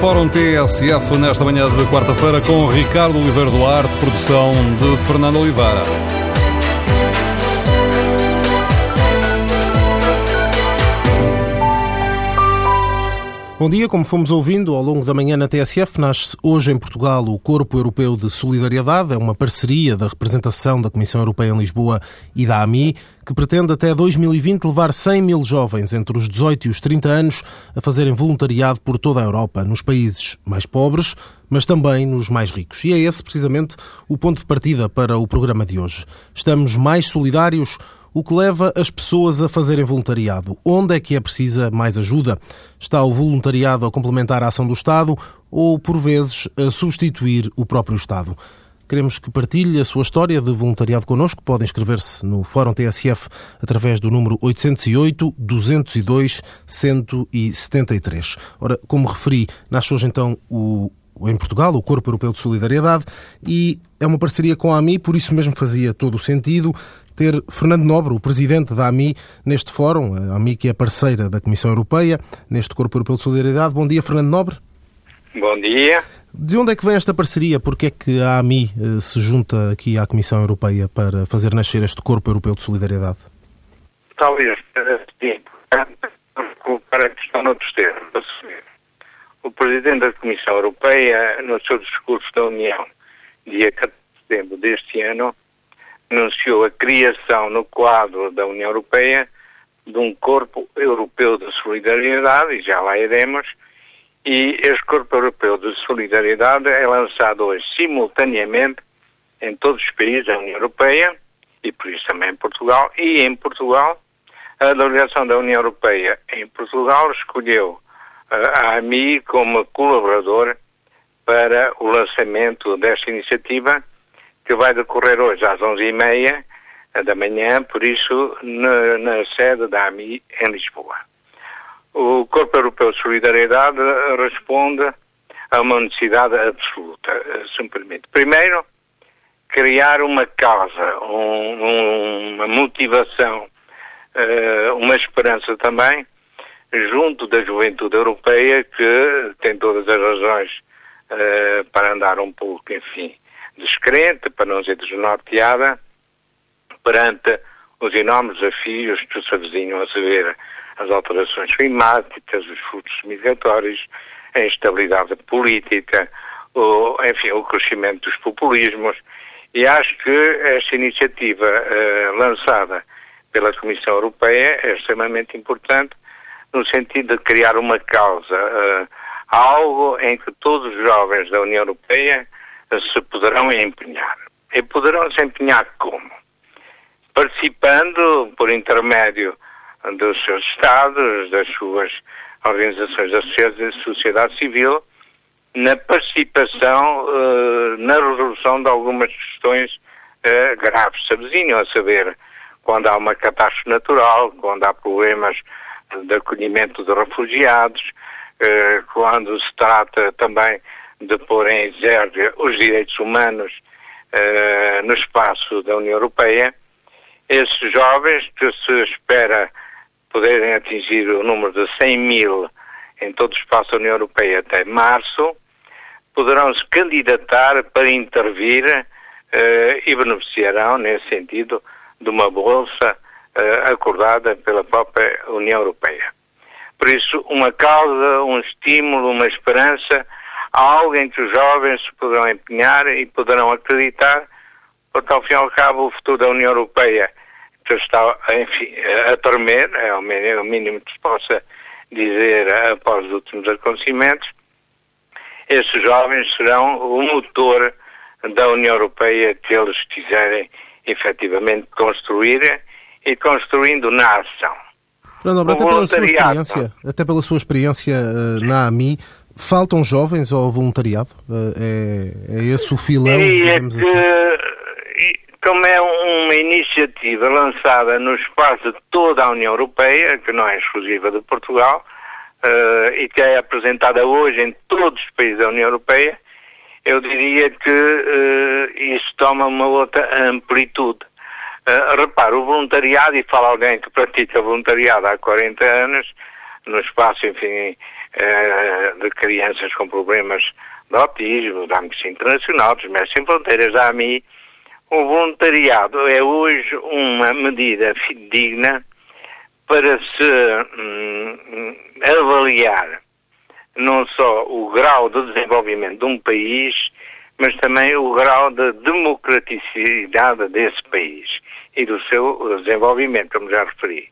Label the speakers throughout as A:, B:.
A: Fórum TSF nesta manhã de quarta-feira com Ricardo Oliveira Duarte, produção de Fernando Oliveira.
B: Bom dia, como fomos ouvindo ao longo da manhã na TSF, nasce hoje em Portugal o Corpo Europeu de Solidariedade. É uma parceria da representação da Comissão Europeia em Lisboa e da AMI, que pretende até 2020 levar 100 mil jovens entre os 18 e os 30 anos a fazerem voluntariado por toda a Europa, nos países mais pobres, mas também nos mais ricos. E é esse precisamente o ponto de partida para o programa de hoje. Estamos mais solidários o que leva as pessoas a fazerem voluntariado. Onde é que é precisa mais ajuda? Está o voluntariado a complementar a ação do Estado ou, por vezes, a substituir o próprio Estado? Queremos que partilhe a sua história de voluntariado connosco. Podem inscrever-se no Fórum TSF através do número 808 202 173. Ora, como referi, nasce hoje então o em Portugal, o Corpo Europeu de Solidariedade, e é uma parceria com a AMI, por isso mesmo fazia todo o sentido ter Fernando Nobre, o presidente da AMI, neste fórum, a AMI que é parceira da Comissão Europeia, neste Corpo Europeu de Solidariedade. Bom dia, Fernando Nobre.
C: Bom dia.
B: De onde é que vem esta parceria? Porquê é que a AMI eh, se junta aqui à Comissão Europeia para fazer nascer este Corpo Europeu de Solidariedade?
C: Talvez sim, colocar a questão noutros termos. O Presidente da Comissão Europeia, no seu discurso da União, dia 14 de setembro deste ano, anunciou a criação no quadro da União Europeia de um corpo europeu de solidariedade, e já lá iremos, e este corpo europeu de solidariedade é lançado hoje simultaneamente em todos os países da União Europeia, e por isso também em Portugal, e em Portugal, a delegação da União Europeia em Portugal escolheu eh, a AMI como colaborador para o lançamento desta iniciativa, que vai decorrer hoje às 11h30 da manhã, por isso, na, na sede da AMI em Lisboa. O Corpo Europeu de Solidariedade responde a uma necessidade absoluta, se me permite. Primeiro, criar uma causa, um, uma motivação, eh, uma esperança também, junto da juventude europeia, que tem todas as razões uh, para andar um pouco, enfim, descrente, para não dizer desnorteada, perante os enormes desafios que se avizinham a saber as alterações climáticas, os fluxos migratórios, a instabilidade política, o, enfim, o crescimento dos populismos. E acho que esta iniciativa uh, lançada pela Comissão Europeia é extremamente importante no sentido de criar uma causa, uh, algo em que todos os jovens da União Europeia se poderão empenhar. E poderão se empenhar como? Participando por intermédio dos seus Estados, das suas organizações da sociedade civil, na participação uh, na resolução de algumas questões uh, graves se a saber, quando há uma catástrofe natural, quando há problemas de acolhimento de refugiados, uh, quando se trata também de pôr em exergue os direitos humanos uh, no espaço da União Europeia, esses jovens que se espera poderem atingir o número de 100 mil em todo o espaço da União Europeia até março, poderão se candidatar para intervir uh, e beneficiarão, nesse sentido, de uma bolsa uh, acordada pela própria União Europeia. Por isso, uma causa, um estímulo, uma esperança algo em que os jovens se poderão empenhar e poderão acreditar, porque ao fim e ao cabo o futuro da União Europeia está, enfim, a tremer, é o mínimo que se possa dizer após os últimos acontecimentos, esses jovens serão o motor da União Europeia que eles quiserem efetivamente construir e construindo na ação.
B: Fernando, até pela sua experiência, até pela sua experiência uh, na AMI, Faltam jovens ao voluntariado? Eh, é, é esse o filão,
C: é
B: digamos
C: que, assim? Como é uma iniciativa lançada no espaço de toda a União Europeia, que não é exclusiva de Portugal, uh, e que é apresentada hoje em todos os países da União Europeia, eu diria que uh, isso toma uma outra amplitude. Uh, repare, o voluntariado, e fala alguém que pratica voluntariado há 40 anos, no espaço, enfim, uh, de crianças com problemas de autismo, da Amnistia Internacional, dos Médicos Sem Fronteiras, da AMI, o voluntariado é hoje uma medida digna para se hum, avaliar não só o grau de desenvolvimento de um país, mas também o grau de democraticidade desse país e do seu desenvolvimento, como já referi.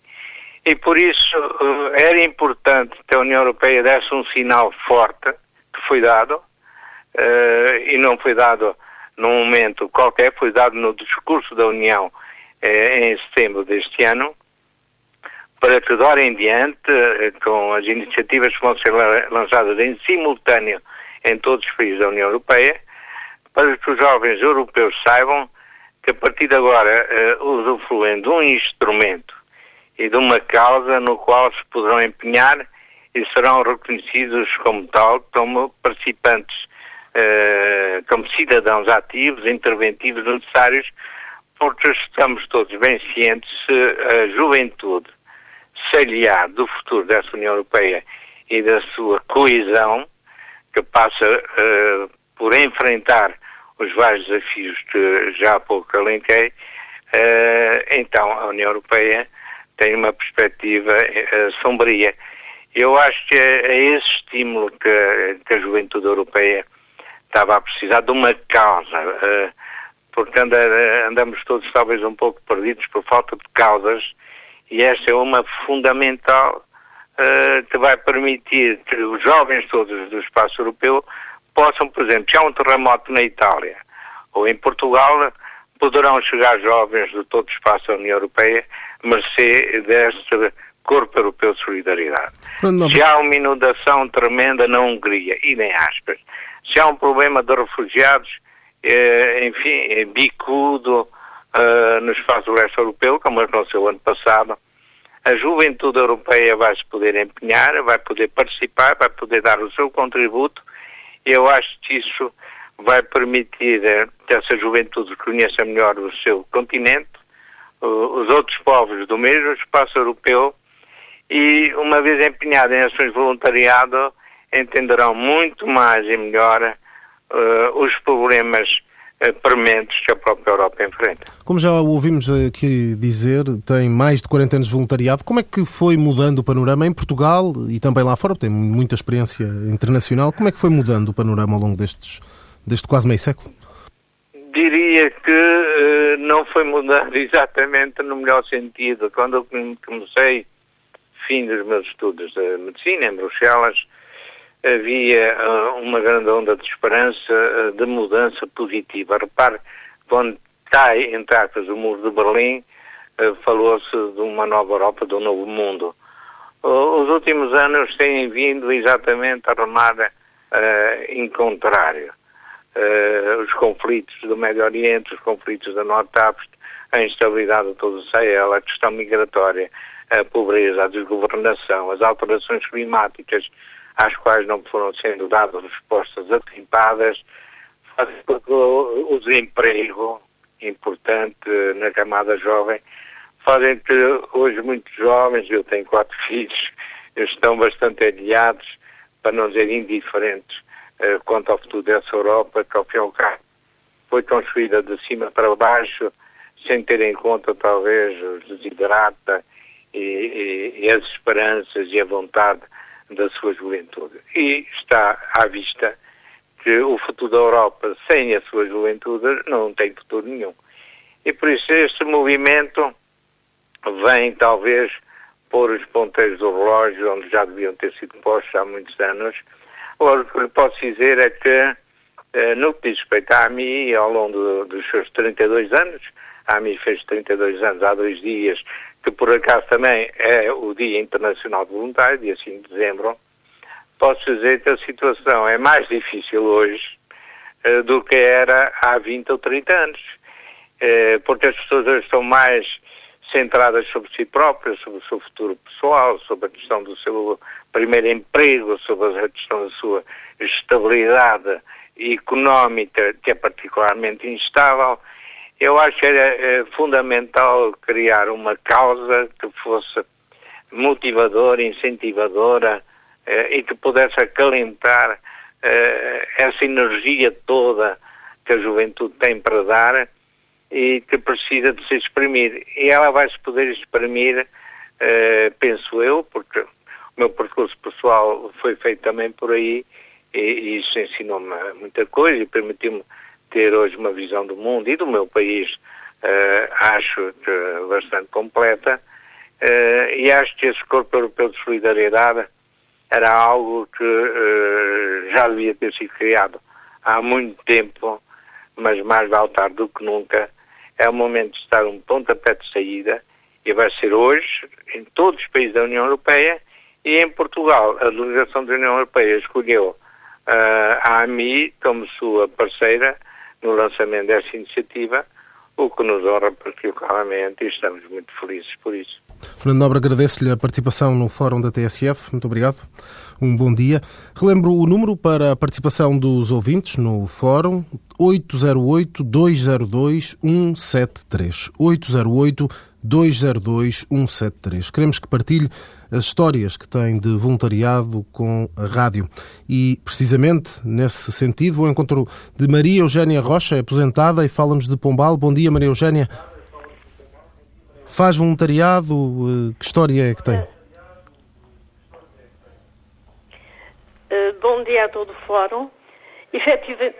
C: E por isso eh, era importante que a União Europeia desse um sinal forte, que foi dado, uh, e não foi dado num momento qualquer, foi dado no discurso da União uh, em setembro deste ano, para que de em diante, com as iniciativas que vão ser lançadas em simultâneo em todos os países da União Europeia, para que os jovens europeus saibam que a partir de agora uh, usufruem de um instrumento e de uma causa no qual se poderão empenhar e serão reconhecidos como tal, como participantes, uh, como cidadãos ativos, interventivos necessários, porque estamos todos bem cientes se a juventude se do futuro dessa União Europeia e da sua coesão, que passa uh, por enfrentar os vários desafios que já há pouco alenquei, uh, então a União Europeia tem uma perspectiva uh, sombria. Eu acho que é esse estímulo que, que, a juventude europeia estava a precisar de uma causa, uh, porque anda, andamos todos talvez um pouco perdidos por falta de causas e esta é uma fundamental que vai permitir que os jovens todos do espaço europeu possam, por exemplo, se há um terremoto na Itália ou em Portugal, poderão chegar jovens de todo o espaço da União Europeia, mercê deste Corpo Europeu de Solidariedade. Se há uma inundação tremenda na Hungria, e nem aspas, se há um problema de refugiados, eh, enfim, bicudo eh, no espaço do leste europeu, como aconteceu ano passado, a juventude europeia vai se poder empenhar, vai poder participar, vai poder dar o seu contributo eu acho que isso vai permitir eh, que essa juventude conheça melhor o seu continente, os outros povos do mesmo espaço europeu e, uma vez empenhada em ações de voluntariado, entenderão muito mais e melhor uh, os problemas uh, prementes que a própria Europa enfrenta.
B: Como já ouvimos aqui dizer, tem mais de 40 anos de voluntariado. Como é que foi mudando o panorama em Portugal e também lá fora? Tem muita experiência internacional. Como é que foi mudando o panorama ao longo destes, deste quase meio século?
C: Diria que uh, não foi mudando exatamente no melhor sentido. Quando eu comecei, fim dos meus estudos de medicina em Bruxelas, havia uh, uma grande onda de esperança, uh, de mudança positiva. Repare, quando cai, entre aspas, o muro de Berlim, falou-se de uma nova Europa, de um novo mundo. Os últimos anos têm vindo exatamente a remar uh, em contrário. Os conflitos do Médio Oriente, os conflitos da Norte África, a instabilidade de todo o Sahel, a questão migratória, a pobreza, a desgovernação, as alterações climáticas, às quais não foram sendo dadas respostas atempadas, fazem o desemprego, importante na camada jovem, fazem que hoje muitos jovens, eu tenho quatro filhos, estão bastante aliados, para não dizer indiferentes, uh, quanto ao futuro dessa Europa, que ao fim e ao cabo foi construída de cima para baixo, sem ter em conta talvez os desiderata e, e, e as esperanças e a vontade da sua juventude. E está à vista que o futuro da Europa sem a sua juventude não tem futuro nenhum. E por isso este movimento vem talvez pôr os ponteiros do relógio onde já deviam ter sido postos há muitos anos. O que posso dizer é que eh, no que diz respeito à AMI, ao longo do, dos seus 32 anos, a AMI fez 32 anos há dois dias, que por acaso também é o Dia Internacional de Voluntário, dia 5 de dezembro, posso dizer que a situação é mais difícil hoje uh, do que era há 20 ou 30 anos, uh, porque as pessoas hoje estão mais centradas sobre si próprias, sobre o seu futuro pessoal, sobre a questão do seu primeiro emprego, sobre a questão da sua estabilidade económica, que é particularmente instável, eu acho que era é, fundamental criar uma causa que fosse motivadora, incentivadora e que pudesse acalentar essa energia toda que a juventude tem para dar e que precisa de se exprimir. E ela vai se poder exprimir, penso eu, porque o meu percurso pessoal foi feito também por aí e, e isso ensinou-me muita coisa e permitiu-me ter hoje uma visão do mundo e do meu país, uh, acho que bastante completa. E acho que esse Corpo Europeu de Solidariedade era algo que já devia ter sido criado há muito tempo, mas mais vale tarde do que nunca. É o momento de estar um pontapé de saída e vai ser hoje em todos os países da União Europeia e em Portugal. A delegação da União Europeia escolheu uh, a AMI como sua parceira no lançamento dessa iniciativa, o que nos honra particularmente e estamos muito felizes por isso.
B: Fernando Nobre, agradeço-lhe a participação no Fórum da TSF. Muito obrigado. Um bom dia. Relembro o número para a participação dos ouvintes no Fórum: 808-202-173. 808-202-173. Queremos que partilhe as histórias que tem de voluntariado com a rádio. E, precisamente nesse sentido, ao encontro de Maria Eugénia Rocha, aposentada, e fala-nos de Pombal. Bom dia, Maria Eugénia. Faz voluntariado? Eh, que história é que tem?
D: Bom dia a todo o fórum. Efetiva,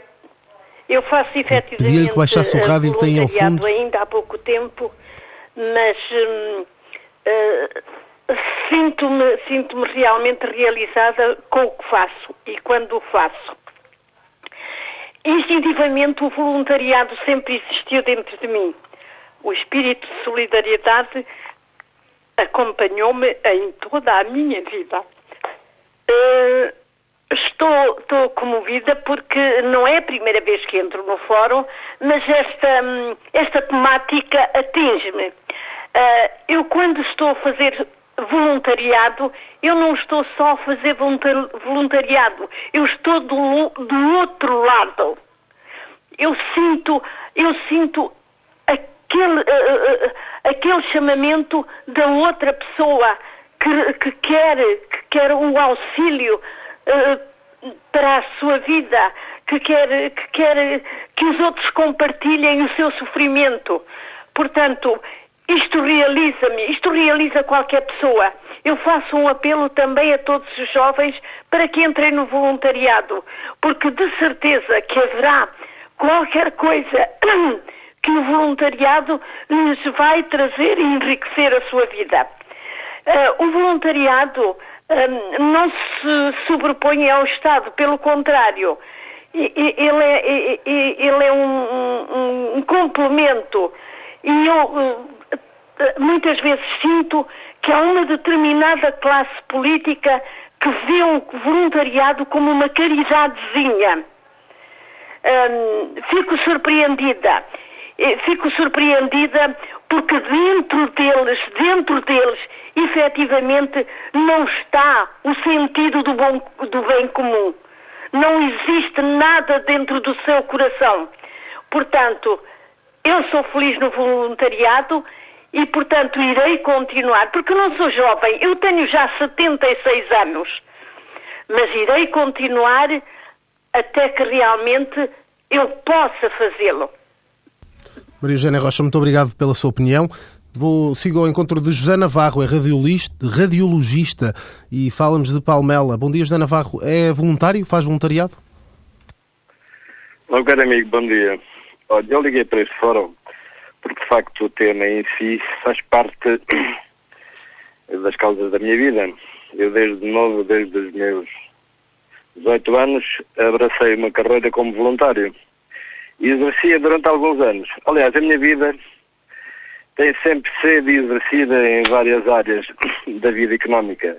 D: eu faço efetivamente
B: Pedia-lhe que baixasse o eh, rádio que tem ao fundo.
D: ainda há pouco tempo, mas hum, uh, sinto-me sinto realmente realizada com o que faço e quando o faço. Instintivamente o voluntariado sempre existiu dentro de mim o espírito de solidariedade acompanhou-me em toda a minha vida. Estou, comovida porque não é a primeira vez que entro no fórum, mas esta, esta temática atinge-me. Uh, eu, quando estou a fazer voluntariado, eu não estou só a fazer voluntariado, eu estou do, do outro lado. Eu sinto, eu sinto aquele, uh, uh, aquele chamamento da outra pessoa que, que, quer, que quer o auxílio uh, para a sua vida, que quer, que quer que os outros compartilhem o seu sofrimento. Portanto, isto realiza-me, isto realiza qualquer pessoa. Eu faço um apelo também a todos os jovens para que entrem no voluntariado, porque de certeza que haverá qualquer coisa que o voluntariado lhes vai trazer e enriquecer a sua vida. Uh, o voluntariado não se sobrepõe ao Estado, pelo contrário, ele é, ele é um, um, complemento. E eu uh, muitas vezes sinto que há uma determinada classe política que vê o voluntariado como uma caridadezinha. Um, fico surpreendida fico surpreendida porque dentro deles, dentro deles, efetivamente não está o sentido do, bom, do bem comum. Não existe nada dentro do seu coração. Portanto, eu sou feliz no voluntariado e, portanto, irei continuar, porque não sou jovem, eu tenho já 76 anos, mas irei continuar até que realmente eu possa fazê-lo.
B: Maria Eugénia Rocha, muito obrigado pela sua opinião. Vou, sigo ao encontro de José Navarro, é radiologista e fala-nos de Palmela. Bom dia, José Navarro. É voluntário? Faz voluntariado?
E: Meu caro amigo, bom dia. Olha, eu liguei para este fórum porque, de facto, o tema em si faz parte das causas da minha vida. Eu, desde novo, desde os meus 18 anos, abracei uma carreira como voluntário e exercia durante alguns anos. Aliás, a minha vida tem sempre sido exercida em várias áreas da vida económica,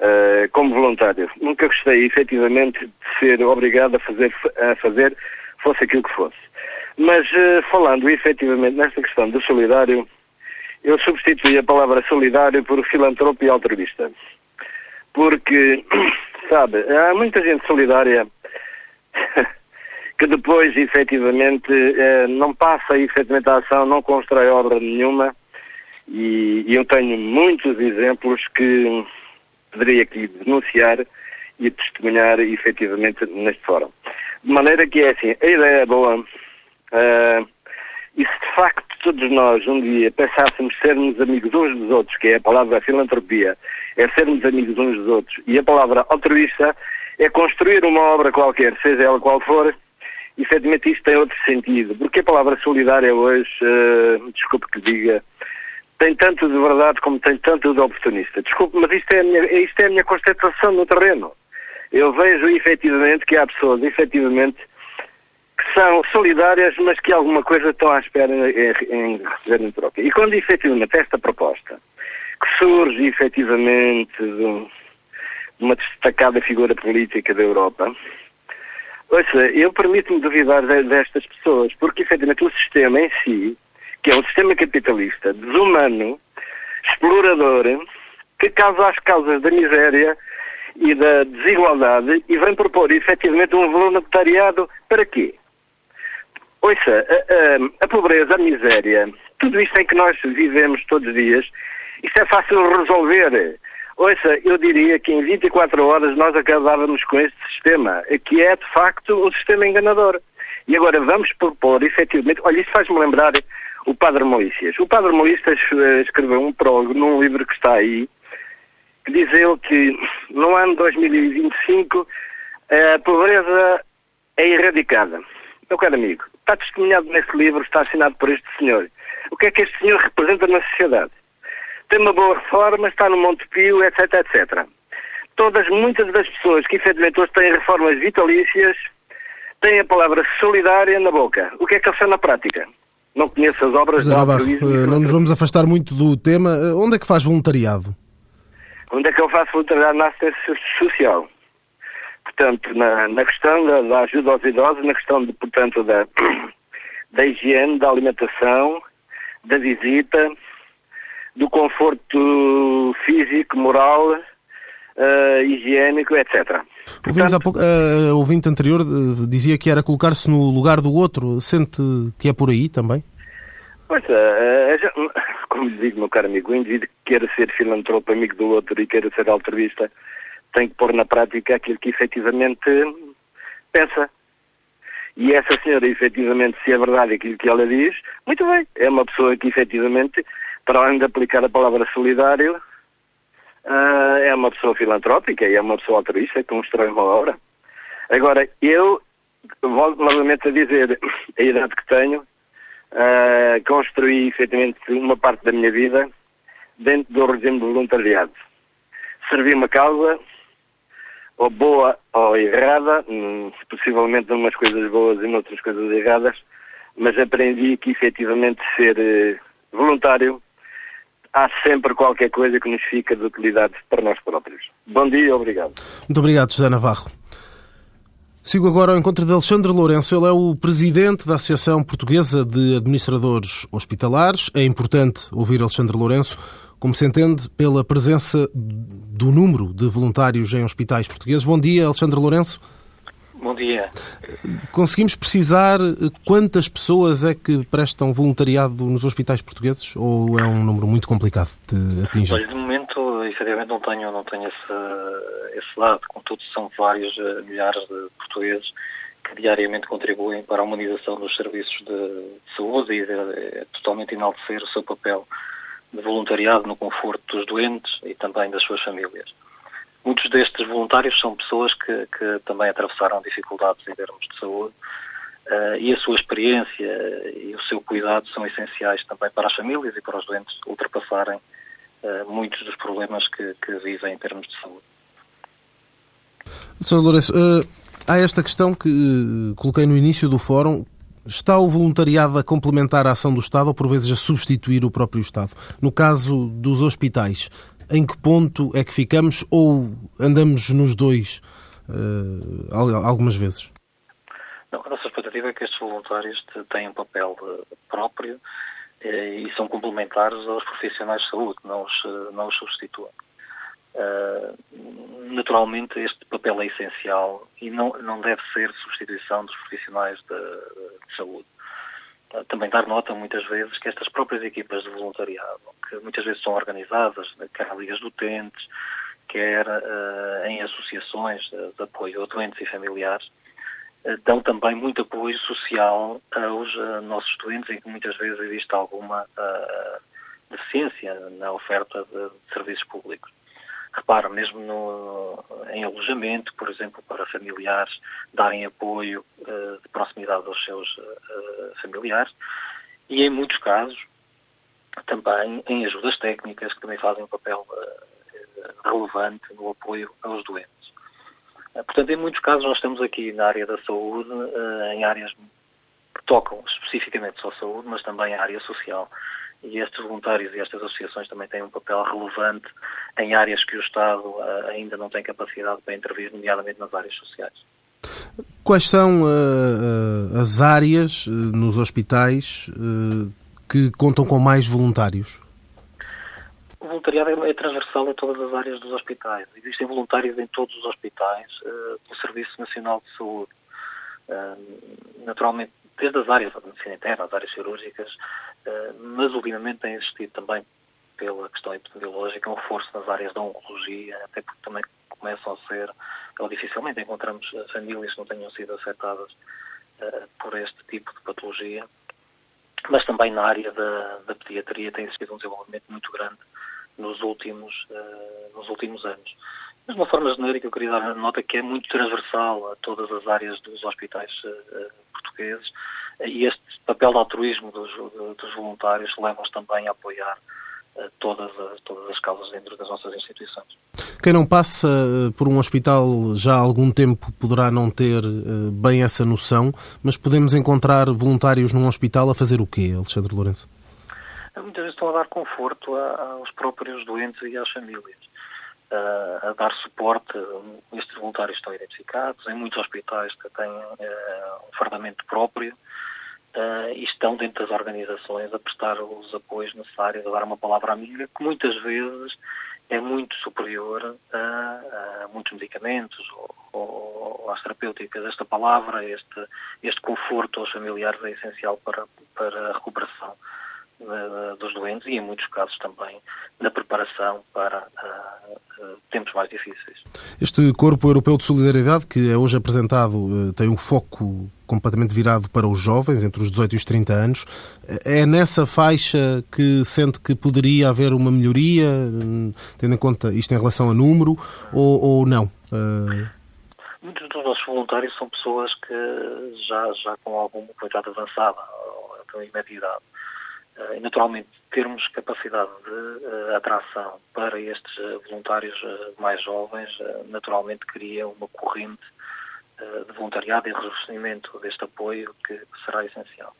E: uh, como voluntário. Nunca gostei, efetivamente, de ser obrigado a fazer, a fazer fosse aquilo que fosse. Mas, uh, falando efetivamente nesta questão do solidário, eu substituí a palavra solidário por filantropo e altruísta. Porque, sabe, há muita gente solidária que depois, efetivamente, eh, não passa efetivamente a ação, não constrói obra nenhuma. E, eu tenho muitos exemplos que poderia aqui denunciar e testemunhar efetivamente neste fórum. De maneira que é assim, a ideia é boa. Uh, e se de facto todos nós um dia pensássemos sermos amigos uns dos outros, que é a palavra filantropia, é sermos amigos uns dos outros, e a palavra altruísta é construir uma obra qualquer, seja ela qual for, efetivamente isto tem outro sentido. Porque a palavra solidária hoje, uh, desculpe que diga, tem tanto de verdade como tem tanto de oportunista. Desculpe, mas isto é a minha, isto é a minha constatação no terreno. Eu vejo efetivamente que há pessoas, efetivamente, que são solidárias, mas que alguma coisa estão à espera em, em receber em troca. E quando efetivamente esta proposta, que surge efetivamente de uma destacada figura política da Europa, ouça, eu permito-me duvidar destas pessoas, porque efetivamente o sistema em si, que é um sistema capitalista, desumano, explorador, que causa as causas da miséria e da desigualdade e vem propor efetivamente um voluntariado para quê? Ouça, a, a, a, pobreza, a miséria, tudo isto em que nós vivemos todos os dias, isto é fácil resolver. Ouça, eu diria que em 24 horas nós acabávamos com este sistema, que é de facto um sistema enganador. E agora vamos propor, efetivamente, olha, isso faz-me lembrar o Padre Malícias. O Padre Malícias escreveu um prólogo num livro que está aí, que diz ele que no ano 2025 a pobreza é erradicada. Meu caro amigo, está testemunhado nesse livro, está assinado por este senhor. O que é que este senhor representa na sociedade? Tem uma boa reforma, está no Monte Pio, etc, etc. Todas, muitas das pessoas que efetivamente hoje têm reformas vitalícias têm a palavra solidária na boca. O que é que ele faz na prática? Não conheço as obras
B: José Navarro, eh, não nos vamos afastar muito do tema. Eh, onde é que faz voluntariado?
E: Onde é que eu faço voluntariado na assistência social? portanto, na, na questão da, da, ajuda aos idosos, na questão, de, portanto, da, da higiene, da alimentação, da visita, do conforto físico, moral, uh, higiênico, etc.
B: Ouvimos há pouco, uh, o ouvinte anterior dizia que era colocar-se no lugar do outro. Sente que é por aí também?
E: Pois, uh, como lhe digo, meu caro amigo, o indivíduo que queira ser filantropo, amigo do outro e queira ser altruísta, tem que pôr na prática aquilo que efetivamente pensa. E essa senhora, efetivamente, se é verdade aquilo que ela diz, muito bem. É uma pessoa que, efetivamente, para além de aplicar a palavra solidário, uh, é uma pessoa filantrópica e é uma pessoa altruísta que constrói uma obra. Agora, eu volto novamente a dizer, a idade que tenho, uh, construí, efetivamente, uma parte da minha vida dentro do regime de voluntariado. Servi uma causa, ou boa ou errada, hum, possivelmente umas coisas boas e noutras coisas erradas, mas aprendi que efetivamente ser eh, voluntário há sempre qualquer coisa que nos fica de utilidade para nós próprios. Bom dia obrigado.
B: Muito obrigado, José Navarro. Sigo agora ao encontro de Alexandre Lourenço. Ele é o presidente da Associação Portuguesa de Administradores Hospitalares. É importante ouvir Alexandre Lourenço como se entende, pela presença do número de voluntários em hospitais portugueses. Bom dia, Alexandre Lourenço.
F: Bom dia.
B: Conseguimos precisar quantas pessoas é que prestam voluntariado nos hospitais portugueses ou é um número muito complicado de atingir?
F: Olha, de momento, efetivamente, não tenho, não tenho esse, esse lado. Contudo, são vários eh, milhares de portugueses que diariamente contribuem para a humanização dos serviços de saúde e de totalmente enaltecer o seu papel de voluntariado no conforto dos doentes e também das suas famílias. Muitos destes voluntários são pessoas que, que também atravessaram dificuldades em termos de saúde uh, e a sua experiência e o seu cuidado são essenciais também para as famílias e para os doentes ultrapassarem uh, muitos dos problemas que, que, vivem em termos de saúde.
B: Sr. Lourenço, uh, há esta questão que coloquei no início do fórum, Está o voluntariado a complementar a ação do Estado ou por vezes a substituir o próprio Estado? No caso dos hospitais, em que ponto é que ficamos ou andamos nos dois uh, algumas vezes?
F: Não, a nossa expectativa é que estes voluntários tenham um papel eh, próprio eh, e são complementares aos profissionais de saúde, não os, não os substituem. Uh, naturalmente, este papel é essencial e não, não deve ser substituição dos profissionais de, de saúde. Uh, também dar nota, muitas vezes, que estas próprias equipas de voluntariado, que muitas vezes são organizadas, quer ligas de utentes, quer em associações de apoio a doentes e familiares, dão também muito apoio social aos nossos doentes, em que muitas vezes existe alguma deficiência na oferta de, de serviços públicos. Repara, mesmo no, em alojamento, por exemplo, para familiares darem apoio uh, de proximidade aos seus uh, familiares e, em muitos casos, também em ajudas técnicas que também fazem um papel uh, relevante no apoio aos doentes. portanto, em muitos casos, nós estamos aqui na área da saúde, em áreas que tocam especificamente só a saúde, mas também a área social e estes voluntários e estas associações também têm um papel relevante em áreas que o Estado uh, ainda não tem capacidade para intervir, nomeadamente nas áreas sociais.
B: Quais são uh, as áreas uh, nos hospitais que contam com mais voluntários?
F: O voluntariado é, é transversal a todas as áreas dos hospitais. Existem voluntários em todos os hospitais do Serviço Nacional de Saúde. naturalmente, desde as áreas da medicina interna, as áreas cirúrgicas, eh, mas ultimamente tem existido também, pela questão epidemiológica, um reforço nas áreas da oncologia, até porque também começam a ser, ou dificilmente encontramos eh, famílias que não tenham sido afetadas uh, por este tipo de patologia, mas também na área da, da pediatria tem existido um desenvolvimento muito grande nos últimos, nos últimos anos. Mas de uma forma genérica, eu queria dar a nota que é muito transversal a todas as áreas dos hospitais uh, portugueses e este papel de altruísmo dos, dos voluntários leva-os também a apoiar uh, todas, as, todas as causas dentro das nossas instituições.
B: Quem não passa por um hospital já há algum tempo poderá não ter uh, bem essa noção, mas podemos encontrar voluntários num hospital a fazer o quê, Alexandre Lourenço?
F: Muitas vezes estão a dar conforto aos próprios doentes e às famílias. A dar suporte. Estes voluntários estão identificados, em muitos hospitais que têm um fardamento próprio, uh, e estão dentro das organizações a prestar os apoios necessários, a dar uma palavra amiga, que muitas vezes é muito superior a, a muitos medicamentos ou, ou, às terapêuticas. Esta palavra, este, este conforto aos familiares é essencial para, para a recuperação dos doentes e, em muitos casos, também na preparação para uh, uh, tempos mais difíceis.
B: Este Corpo Europeu de Solidariedade, que é hoje apresentado, tem um foco completamente virado para os jovens, entre os 18 e os 30 anos. É nessa faixa que sente que poderia haver uma melhoria, tendo em conta isto em relação a número, ou, ou não?
F: Muitos dos nossos voluntários são pessoas que já, já com alguma idade avançada, ou com média idade eh, e naturalmente termos capacidade de uh, atração para estes uh, voluntários mais jovens, naturalmente cria uma corrente de voluntariado e rejuvenescimento deste apoio que, será essencial.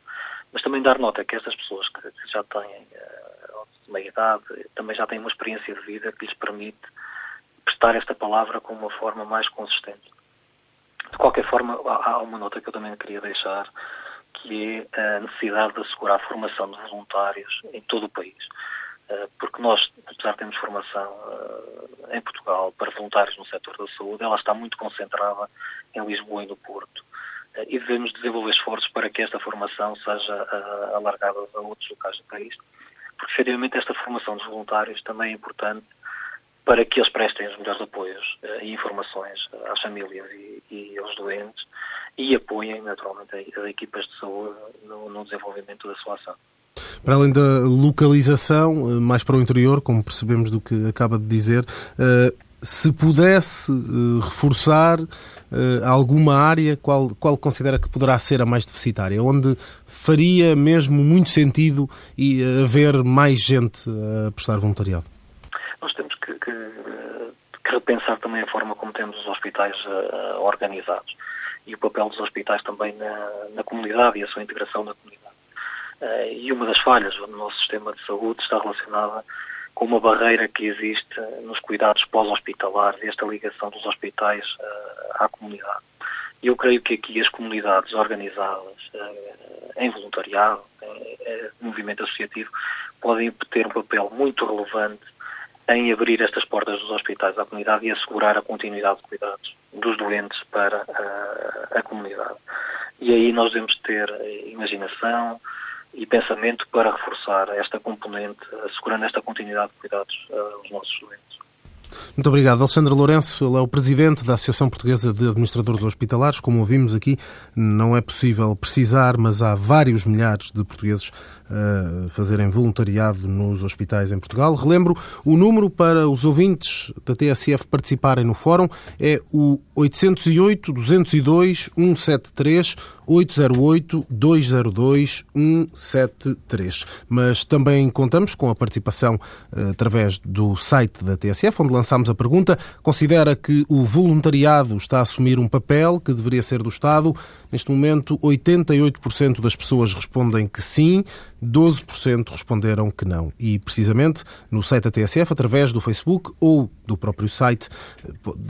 F: Mas também dar nota que estas pessoas que, já têm meia idade também já têm uma experiência de vida que lhes permite prestar esta palavra com uma forma mais consistente. De qualquer forma, há uma nota que eu também queria deixar, que é a necessidade de assegurar a formação de voluntários em todo o país. Eh, porque nós, apesar de termos formação eh, em Portugal para voluntários no setor da saúde, ela está muito concentrada em Lisboa e no Porto. Eh, e devemos desenvolver esforços para que esta formação seja alargada a outros locais do país. Porque, efetivamente, esta formação dos voluntários também é importante para que eles prestem os melhores apoios e informações às famílias e, e aos doentes e apoiem naturalmente as equipas de saúde no, no desenvolvimento da sua ação.
B: Para além da localização, eh, mais para o interior, como percebemos do que acaba de dizer, eh, se pudesse eh, reforçar alguma área, qual, qual considera que poderá ser a mais deficitária? Onde faria mesmo muito sentido e haver mais gente a prestar voluntariado?
F: Nós temos que, que, que repensar também a forma como temos os hospitais organizados e o papel dos hospitais também na, na comunidade e a sua integração na comunidade. Uh, e uma das falhas no nosso sistema de saúde está relacionada com uma barreira que existe nos cuidados pós-hospitalares e esta ligação dos hospitais uh, à comunidade. E eu creio que aqui as comunidades organizadas uh, em voluntariado, em movimento associativo, podem ter um papel muito relevante em abrir estas portas dos hospitais à comunidade e assegurar a continuidade de cuidados dos doentes para a, a comunidade. E aí nós devemos ter imaginação e pensamento para reforçar esta componente, assegurando esta continuidade de cuidados aos nossos doentes.
B: Muito obrigado. Alexandre Lourenço, ele é o presidente da Associação Portuguesa de Administradores Hospitalares. Como ouvimos aqui, não é possível precisar, mas há vários milhares de portugueses a fazerem voluntariado nos hospitais em Portugal. Relembro, o número para os ouvintes da TSF participarem no fórum é o 808 202 173 808 202 173. Mas também contamos com a participação eh, através do site da TSF, onde lançámos a pergunta: considera que o voluntariado está a assumir um papel que deveria ser do Estado? Neste momento, 88% das pessoas respondem que sim, 12% responderam que não. E, precisamente, no site da TSF, através do Facebook ou do próprio site,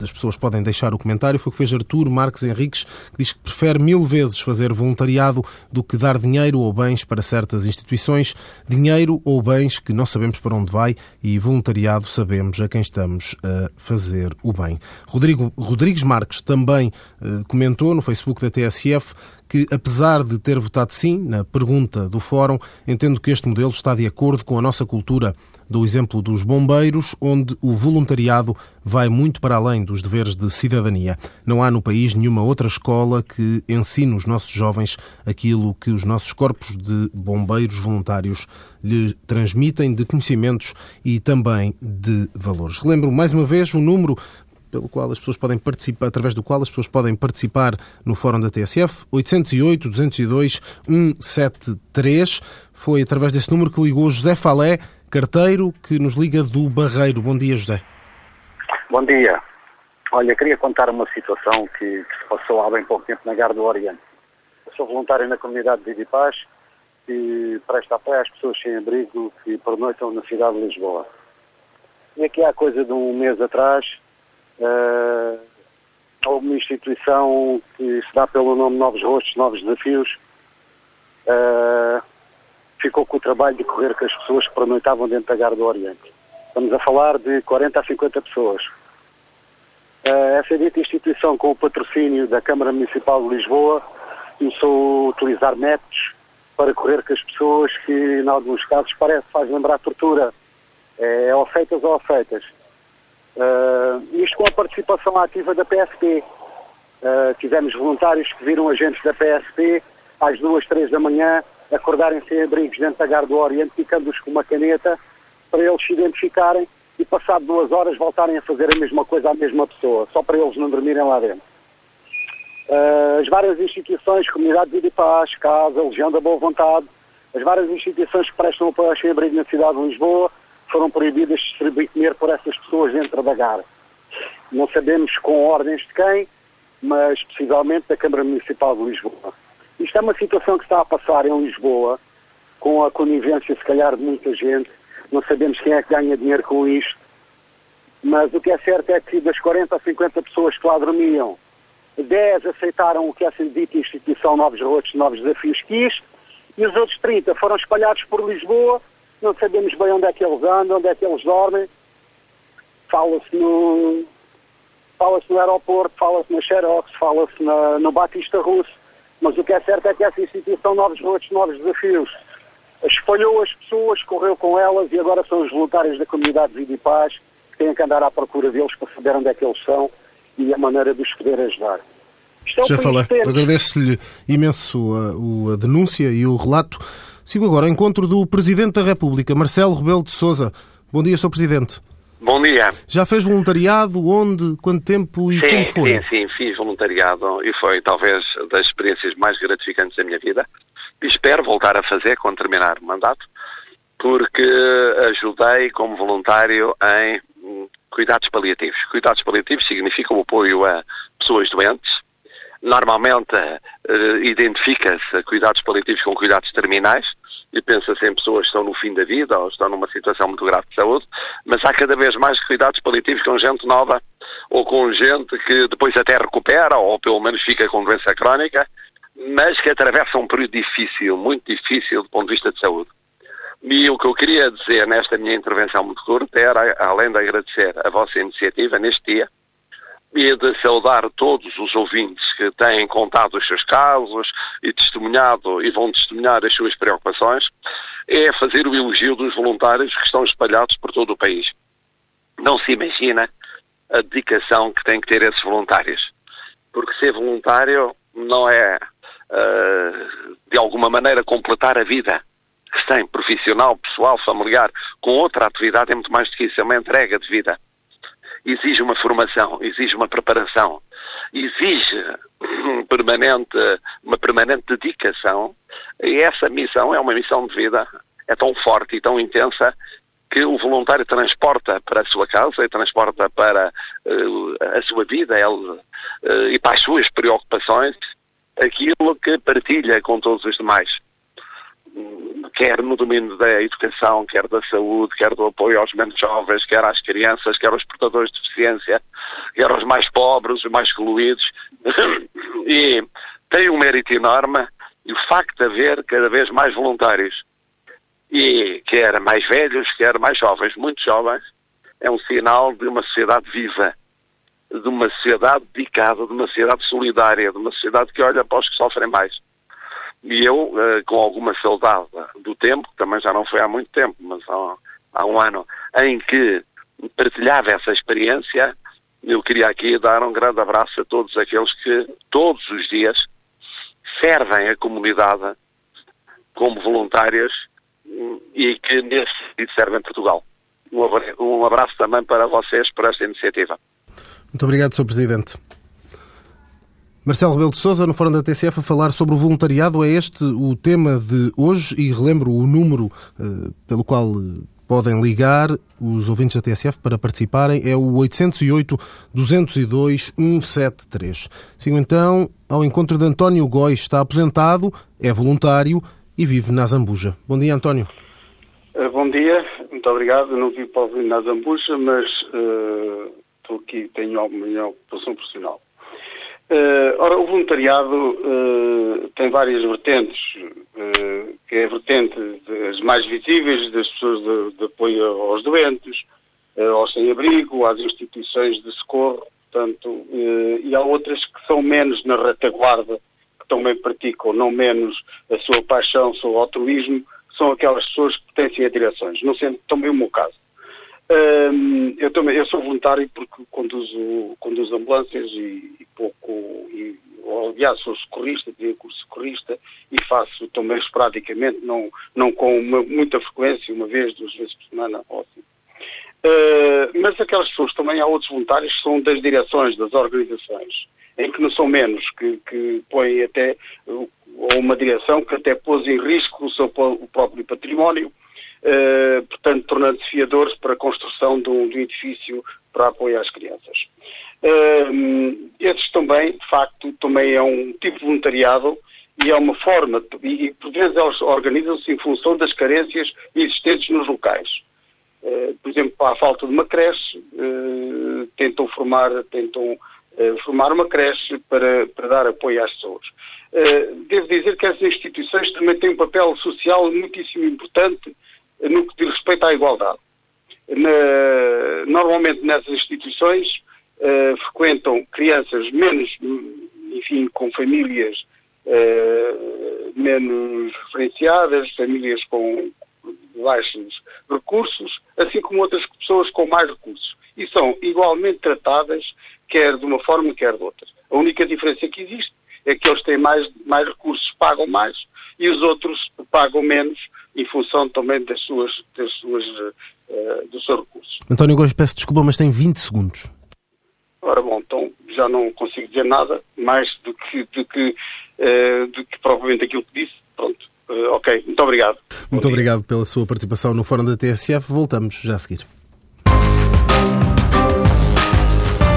B: as pessoas podem deixar o comentário. Foi o que fez Artur Marques Henriques, que diz que prefere mil vezes fazer voluntariado do que dar dinheiro ou bens para certas instituições. Dinheiro ou bens que não sabemos para onde vai e voluntariado sabemos a quem estamos a fazer o bem. Rodrigo Rodrigues Marques também eh, comentou no Facebook da TSF que, apesar de ter votado sim na pergunta do Fórum, entendo que este modelo está de acordo com a nossa cultura. Do exemplo dos bombeiros, onde o voluntariado vai muito para além dos deveres de cidadania. Não há no país nenhuma outra escola que ensine os nossos jovens aquilo que os nossos corpos de bombeiros voluntários lhe transmitem de conhecimentos e também de valores. Relembro mais uma vez o número pelo qual as pessoas podem participar, através do qual as pessoas podem participar no Fórum da TSF, 808 202 173. Foi através desse número que ligou José Falé, carteiro, que nos liga do Barreiro. Bom dia, José.
G: Bom dia. Olha, queria contar uma situação que, que se passou há bem pouco tempo na Gar do Oriente. Eu sou voluntário na comunidade de Vidipaz e presta apoio às pessoas sem abrigo que pernoitam na cidade de Lisboa. E aqui há coisa de um mês atrás Uh, houve uma instituição que se dá pelo nome Novos Rostos, Novos Desafios, uh, ficou com o trabalho de correr com as pessoas que pernoitavam dentro da Gar do Oriente. Estamos a falar de 40 a 50 pessoas. Uh, essa dita instituição, com o patrocínio da Câmara Municipal de Lisboa, começou a utilizar métodos para correr com as pessoas que, em alguns casos, parece faz lembrar tortura. É, ou feitas ou feitas. Uh, isto com a participação ativa da PSP. Uh, tivemos voluntários que viram agentes da PSP às duas, três da manhã acordarem sem abrigos dentro da Gar do Oriente, picando-os com uma caneta para eles se identificarem e, passado duas horas, voltarem a fazer a mesma coisa à mesma pessoa, só para eles não dormirem lá dentro. Uh, as várias instituições, Comunidade de Paz, Casa, Legião da Boa Vontade, as várias instituições que prestam apoio ao sem-abrigo na cidade de Lisboa, foram proibidas de distribuir comer por essas pessoas dentro da GAR. Não sabemos com ordens de quem, mas possivelmente da Câmara Municipal de Lisboa. Isto é uma situação que está a passar em Lisboa, com a conivência, se calhar, de muita gente. Não sabemos quem é que ganha dinheiro com isto. Mas o que é certo é que das 40 a 50 pessoas que lá dormiam, 10 aceitaram o que é sido dito instituição Novos Rotos, Novos Desafios quis, e os outros 30 foram espalhados por Lisboa não sabemos bem onde é que eles andam, onde é que eles dormem. Fala-se no, fala-se no aeroporto, fala-se na Xerox, fala-se no Batista Russo, mas o que é certo é que essa instituição Novos Rotos, Novos Desafios espalhou as pessoas, correu com elas e agora são os voluntários da comunidade de Vida e Paz que têm que andar à procura deles para saber onde é que eles são e a maneira de os poder ajudar.
B: É Já falei. Agradeço-lhe imenso a, a denúncia e o relato. Sigo agora ao encontro do Presidente da República, Marcelo Rebelo de Sousa. Bom dia, Sr. Presidente.
H: Bom dia.
B: Já fez voluntariado? Onde? Quanto tempo e
H: sim,
B: como foi?
H: Sim, sim, fiz voluntariado e foi talvez das experiências mais gratificantes da minha vida. E espero voltar a fazer quando terminar o mandato, porque ajudei como voluntário em cuidados paliativos. Cuidados paliativos significam o apoio a pessoas doentes, Normalmente uh, identifica-se cuidados paliativos com cuidados terminais e pensa-se em pessoas que estão no fim da vida ou estão numa situação muito grave de saúde, mas há cada vez mais cuidados paliativos com gente nova ou com gente que depois até recupera ou pelo menos fica com doença crónica, mas que atravessa um período difícil, muito difícil do ponto de vista de saúde. E o que eu queria dizer nesta minha intervenção muito curta era, além de agradecer a vossa iniciativa neste dia, e de saudar todos os ouvintes que têm contado os seus casos e testemunhado e vão testemunhar as suas preocupações, é fazer o elogio dos voluntários que estão espalhados por todo o país. não se imagina a dedicação que têm que ter esses voluntários. Porque ser voluntário não é, uh, de alguma maneira, completar a vida que se tem, profissional, pessoal, familiar, com outra atividade, é muito mais do que isso, é uma entrega de vida. Exige uma formação, exige uma preparação, exige um permanente, uma permanente dedicação e essa missão é uma missão de vida, é tão forte e tão intensa que o voluntário transporta para a sua casa e transporta para uh, a sua vida ele, uh, e para as suas preocupações aquilo que partilha com todos os demais. Quer no domínio da educação, quer da saúde, quer do apoio aos menos jovens, quer às crianças, quer aos portadores de deficiência, quer aos mais pobres, os mais excluídos. e tem um mérito enorme e o facto de haver cada vez mais voluntários e quer mais velhos, quer mais jovens, muito jovens, é um sinal de uma sociedade viva, de uma sociedade dedicada, de uma sociedade solidária, de uma sociedade que olha para os que sofrem mais. E eu, eh, com alguma saudade do tempo, que também já não foi há muito tempo, mas há, há um ano, em que partilhava essa experiência, eu queria aqui dar um grande abraço a todos aqueles que todos os dias servem a comunidade como voluntários e que nesse sentido servem Portugal. Um abraço também para vocês por esta iniciativa.
B: Muito obrigado, Sr. Presidente. Marcelo Rebelo de Sousa, no Fórum da TCF, a falar sobre o voluntariado. É este o tema de hoje e relembro o número uh, pelo qual uh, podem ligar os ouvintes da TSF para participarem. É o 808-202-173. Sigo então ao encontro de António Góis. Está aposentado, é voluntário e vive na Zambuja. Bom dia, António.
I: Uh, bom dia, muito obrigado. Não vivo para ouvir na Zambuja, mas uh, estou aqui, tenho alguma minha profissional. Uh, ora, o voluntariado tem várias vertentes, que é a vertente das mais visíveis das pessoas de, de apoio aos doentes, aos sem-abrigo, às instituições de socorro, portanto, e há outras que são menos na retaguarda também praticam não menos a sua paixão, o seu altruísmo, são aquelas pessoas que pertencem a direções, não sendo também o meu caso. Um, eu também eu sou voluntário porque conduzo, conduzo ambulâncias e, e pouco, e, aliás, sou socorrista, tenho curso socorrista e faço também esporadicamente, não, não com uma, muita frequência, uma vez, duas vezes por semana, ou assim. Uh, mas aquelas pessoas também há outros voluntários que são das direções, das organizações em que não são menos, que, que põem até ou uma direção que até pôs em risco o seu o próprio património, eh, portanto, tornando-se fiadores para a construção de um, de um, edifício para apoio às crianças. Eh, esses também, de facto, também é um tipo de voluntariado e é uma forma, e, e por vezes elas organizam-se em função das carências existentes nos locais. Uh, por exemplo, para a falta de uma creche, uh, tentam formar, tentam formar uma creche para, para dar apoio às pessoas. Devo dizer que essas instituições também têm um papel social muitíssimo importante no que diz respeito à igualdade. Na, normalmente nessas instituições uh, frequentam crianças menos, enfim, com famílias uh, menos referenciadas, famílias com baixos recursos, assim como outras pessoas com mais recursos. E são igualmente tratadas quer de uma forma, quer de outra. A única diferença que existe é que eles têm mais, mais recursos, pagam mais, e os outros pagam menos, em função também das suas, das suas, uh, dos seus recursos.
B: António Góes, peço desculpa, mas tem 20 segundos.
I: Ora bom, então já não consigo dizer nada mais do que, do que, uh, do que provavelmente aquilo que disse. Pronto. Uh, ok, muito obrigado.
B: Muito obrigado pela sua participação no Fórum da TSF. Voltamos já a seguir.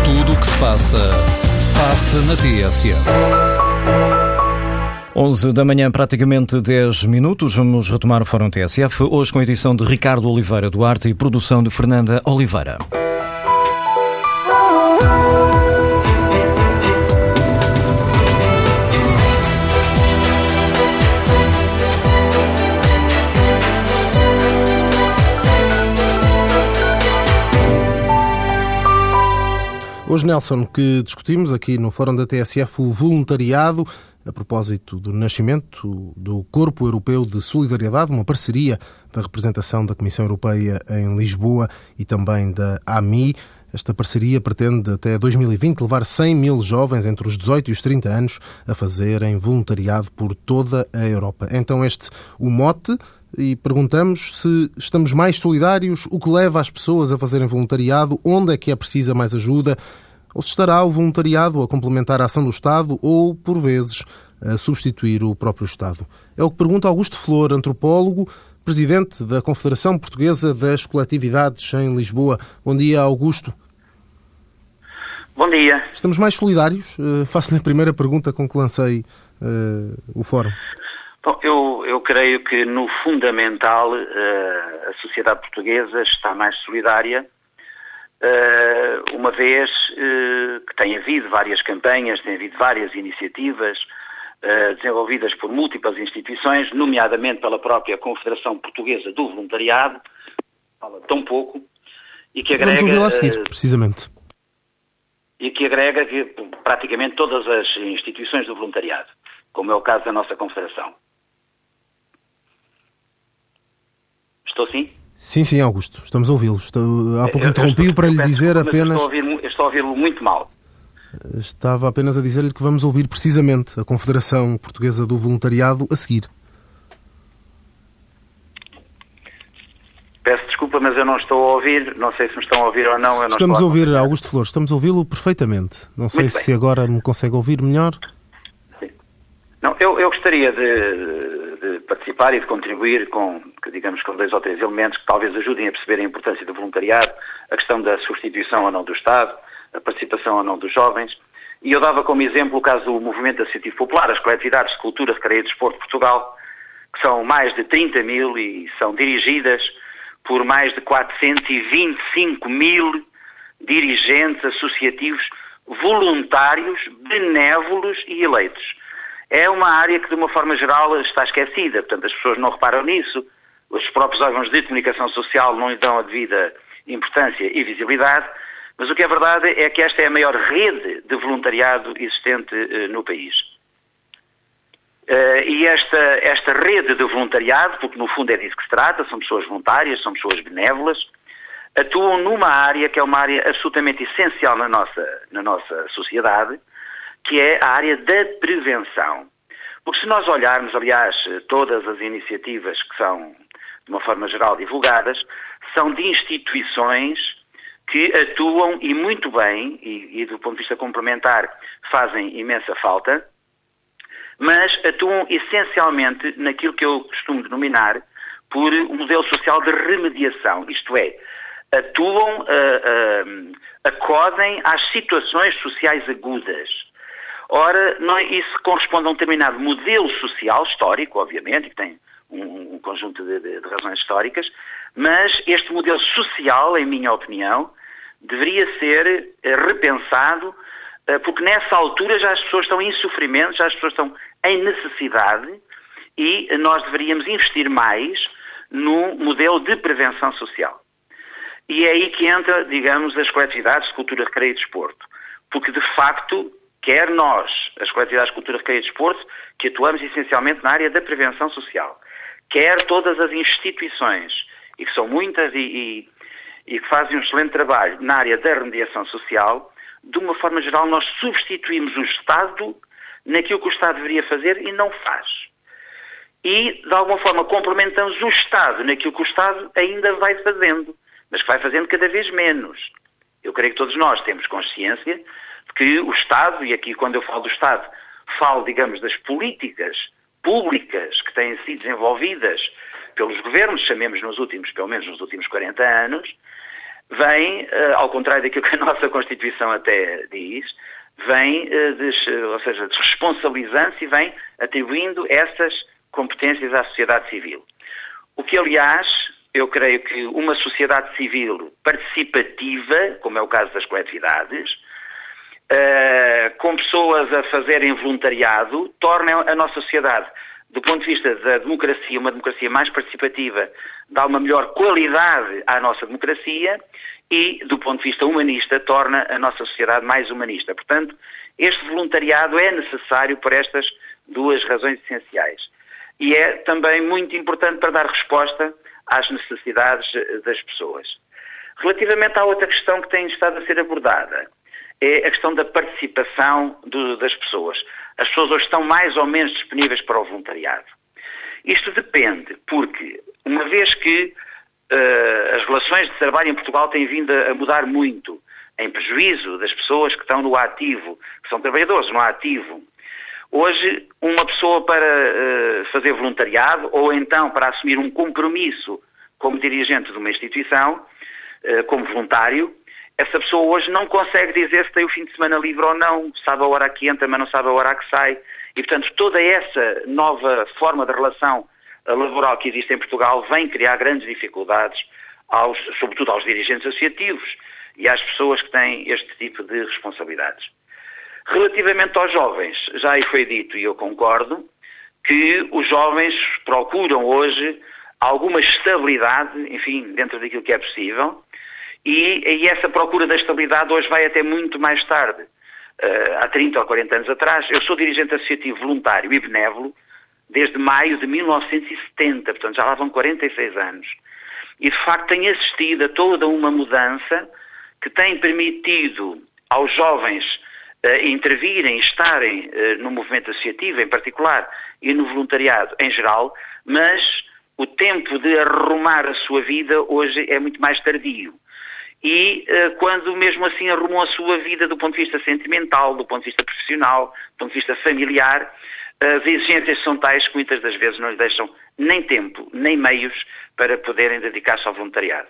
A: Tudo o que se passa, passa na TSF.
J: 11 da manhã, praticamente 10 minutos. Vamos retomar o Fórum TSF, hoje com a edição de Ricardo Oliveira Duarte e produção de Fernanda Oliveira.
B: Hoje, Nelson, que discutimos aqui no Fórum da TSF o voluntariado a propósito do nascimento do Corpo Europeu de Solidariedade, uma parceria da representação da Comissão Europeia em Lisboa e também da AMI. Esta parceria pretende até 2020 levar 100 mil jovens entre os 18 e os 30 anos a fazerem voluntariado por toda a Europa. Então este o mote e perguntamos se estamos mais solidários, o que leva as pessoas a fazerem voluntariado, onde é que é precisa mais ajuda, ou se estará o voluntariado a complementar a ação do Estado ou, por vezes, a substituir o próprio Estado. É o que pergunta Augusto Flor, antropólogo, presidente da Confederação Portuguesa das Coletividades em Lisboa. Bom dia, Augusto.
K: Bom dia.
B: Estamos mais solidários? Uh, Faço-lhe a primeira pergunta com que lancei uh, o fórum.
K: Bom, eu, eu creio que no fundamental uh, a sociedade portuguesa está mais solidária, uma vez que tem havido várias campanhas, tem havido várias iniciativas desenvolvidas por múltiplas instituições, nomeadamente pela própria Confederação Portuguesa do Voluntariado, fala tão pouco, e que agrega...
B: Vamos a seguir, precisamente
K: e que agrega que, praticamente todas as instituições do voluntariado, como é o caso da nossa Confederação. Estou sim?
B: Sim, sim, Augusto, estamos a ouvi-lo. Há pouco interrompi-o para lhe dizer apenas.
K: Estou a, ouvi-lo muito mal.
B: Estava apenas a dizer-lhe que vamos ouvir precisamente a Confederação Portuguesa do Voluntariado a seguir.
K: Peço desculpa, mas eu não estou a ouvir. Não sei se me estão a ouvir ou não.
B: estamos a ouvir, a Augusto Flores, estamos a ouvi-lo perfeitamente. Não sei Muito se bem. agora me consegue ouvir melhor.
K: Sim. Não, eu, eu gostaria de, de, participar e de contribuir com, digamos, com dois ou três elementos que talvez ajudem a perceber a importância do voluntariado, a questão da substituição ou não do Estado, a participação ou não dos jovens. E eu dava como exemplo o caso do Movimento Associativo Popular, as coletividades de cultura, recreio e desporto de Portugal, que são mais de 30 mil e são dirigidas por mais de 425 mil dirigentes associativos voluntários, benévolos e eleitos. É uma área que, de uma forma geral, está esquecida, portanto, as pessoas não reparam nisso, os próprios órgãos de comunicação social não lhe dão a devida importância e visibilidade, mas o que é verdade é que esta é a maior rede de voluntariado existente uh, no país. Uh, e esta, esta rede de voluntariado, porque no fundo é disso que se trata, são pessoas voluntárias, são pessoas benévolas, atuam numa área que é uma área absolutamente essencial na nossa, na nossa sociedade, que é a área da prevenção. Porque se nós olharmos, aliás, todas as iniciativas que são, de uma forma geral, divulgadas, são de instituições que atuam e muito bem, e, e do ponto de vista complementar, fazem imensa falta, mas atuam essencialmente naquilo que eu costumo denominar por um modelo social de remediação, isto é, atuam, uh, uh, acodem às situações sociais agudas. Ora, não, é, isso corresponde a um determinado modelo social, histórico, obviamente, que tem um, conjunto de, de, de razões históricas, mas este modelo social, em minha opinião, deveria ser repensado eh, porque nessa altura já as pessoas estão em sofrimento, já as pessoas estão em necessidade e nós deveríamos investir mais no modelo de prevenção social. E é aí que entra, digamos, as coletividades de cultura, recreio e desporto. Porque, de facto, quer nós, as coletividades de cultura, recreio e desporto, que atuamos essencialmente na área da prevenção social, quer todas as instituições, e que são muitas e, e, e que fazem um excelente trabalho na área da remediação social, de uma forma geral, nós substituímos o Estado naquilo que o Estado deveria fazer e não faz. E, de alguma forma, complementamos o Estado naquilo que o Estado ainda vai fazendo, mas que vai fazendo cada vez menos. Eu creio que todos nós temos consciência de que o Estado, e aqui quando eu falo do Estado, falo, digamos, das políticas públicas que têm sido desenvolvidas pelos governos, chamemos nos últimos, pelo menos nos últimos 40 anos, vem, eh, ao contrário daquilo que a nossa Constituição até diz, vem, eh, ou seja, desresponsabilizando-se e vem atribuindo essas competências à sociedade civil. O que, aliás, eu creio que uma sociedade civil participativa, como é o caso das coletividades, uh, com pessoas a fazerem voluntariado, torna a nossa sociedade, do ponto de vista da democracia, uma democracia mais participativa, dá uma melhor qualidade à nossa democracia e, do ponto de vista humanista, torna a nossa sociedade mais humanista. Portanto, este voluntariado é necessário por estas duas razões essenciais. E é também muito importante para dar resposta às necessidades das pessoas. Relativamente à outra questão que tem estado a ser abordada, é a questão da participação do, das pessoas. As pessoas hoje estão mais ou menos disponíveis para o voluntariado. Isto depende, porque uma vez que uh, as relações de trabalho em Portugal têm vindo a mudar muito, em prejuízo das pessoas que estão no ativo, que são trabalhadores no ativo, Hoje, uma pessoa para uh, fazer voluntariado ou então para assumir um compromisso como dirigente de uma instituição, uh, como voluntário, essa pessoa hoje não consegue dizer se tem o fim de semana livre ou não, sabe a hora que entra, mas não sabe a hora que sai. E, portanto, toda essa nova forma de relação eh, laboral que existe em Portugal vem criar grandes dificuldades, aos, sobretudo aos dirigentes associativos e às pessoas que têm este tipo de responsabilidades. Relativamente aos jovens, já aí foi dito e eu concordo, que os jovens procuram hoje alguma estabilidade, enfim, dentro daquilo que é possível, e, e essa procura da estabilidade hoje vai até muito mais tarde. Uh, há 30 ou 40 anos atrás, eu sou dirigente associativo voluntário e benévolo desde maio de 1970, portanto já lá vão 46 anos. E de facto tenho assistido a toda uma mudança que tem permitido aos jovens uh, intervirem, estarem uh, no movimento associativo em particular e no voluntariado em geral, mas o tempo de arrumar a sua vida hoje é muito mais tardio. E uh, quando mesmo assim arrumou a sua vida do ponto de vista sentimental, do ponto de vista profissional, do ponto de vista familiar, as exigências são tais que muitas das vezes não lhe deixam nem tempo, nem meios para poderem dedicar-se ao voluntariado.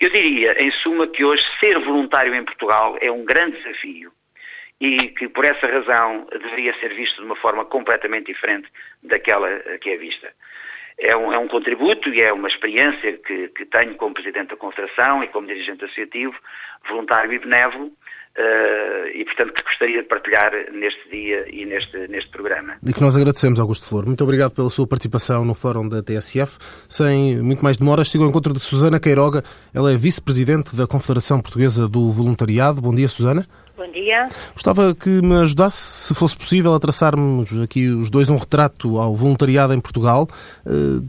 K: Eu diria, em suma, que hoje ser voluntário em Portugal é um grande desafio e que por essa razão deveria ser visto de uma forma completamente diferente daquela que é vista. É um, é um contributo e é uma experiência que, que, tenho como Presidente da Confederação e como dirigente associativo, voluntário e benévolo, uh, e portanto que gostaria de partilhar neste dia e neste, neste programa.
B: E que nós agradecemos, Augusto Flor. Muito obrigado pela sua participação no Fórum da TSF. Sem muito mais demoras, sigo ao encontro de Susana Queiroga. Ela é Vice-Presidente da Confederação Portuguesa do Voluntariado. Bom dia, Susana.
L: Bom dia.
B: Gostava que me ajudasse, se fosse possível, a traçarmos aqui os dois um retrato ao voluntariado em Portugal. Uh,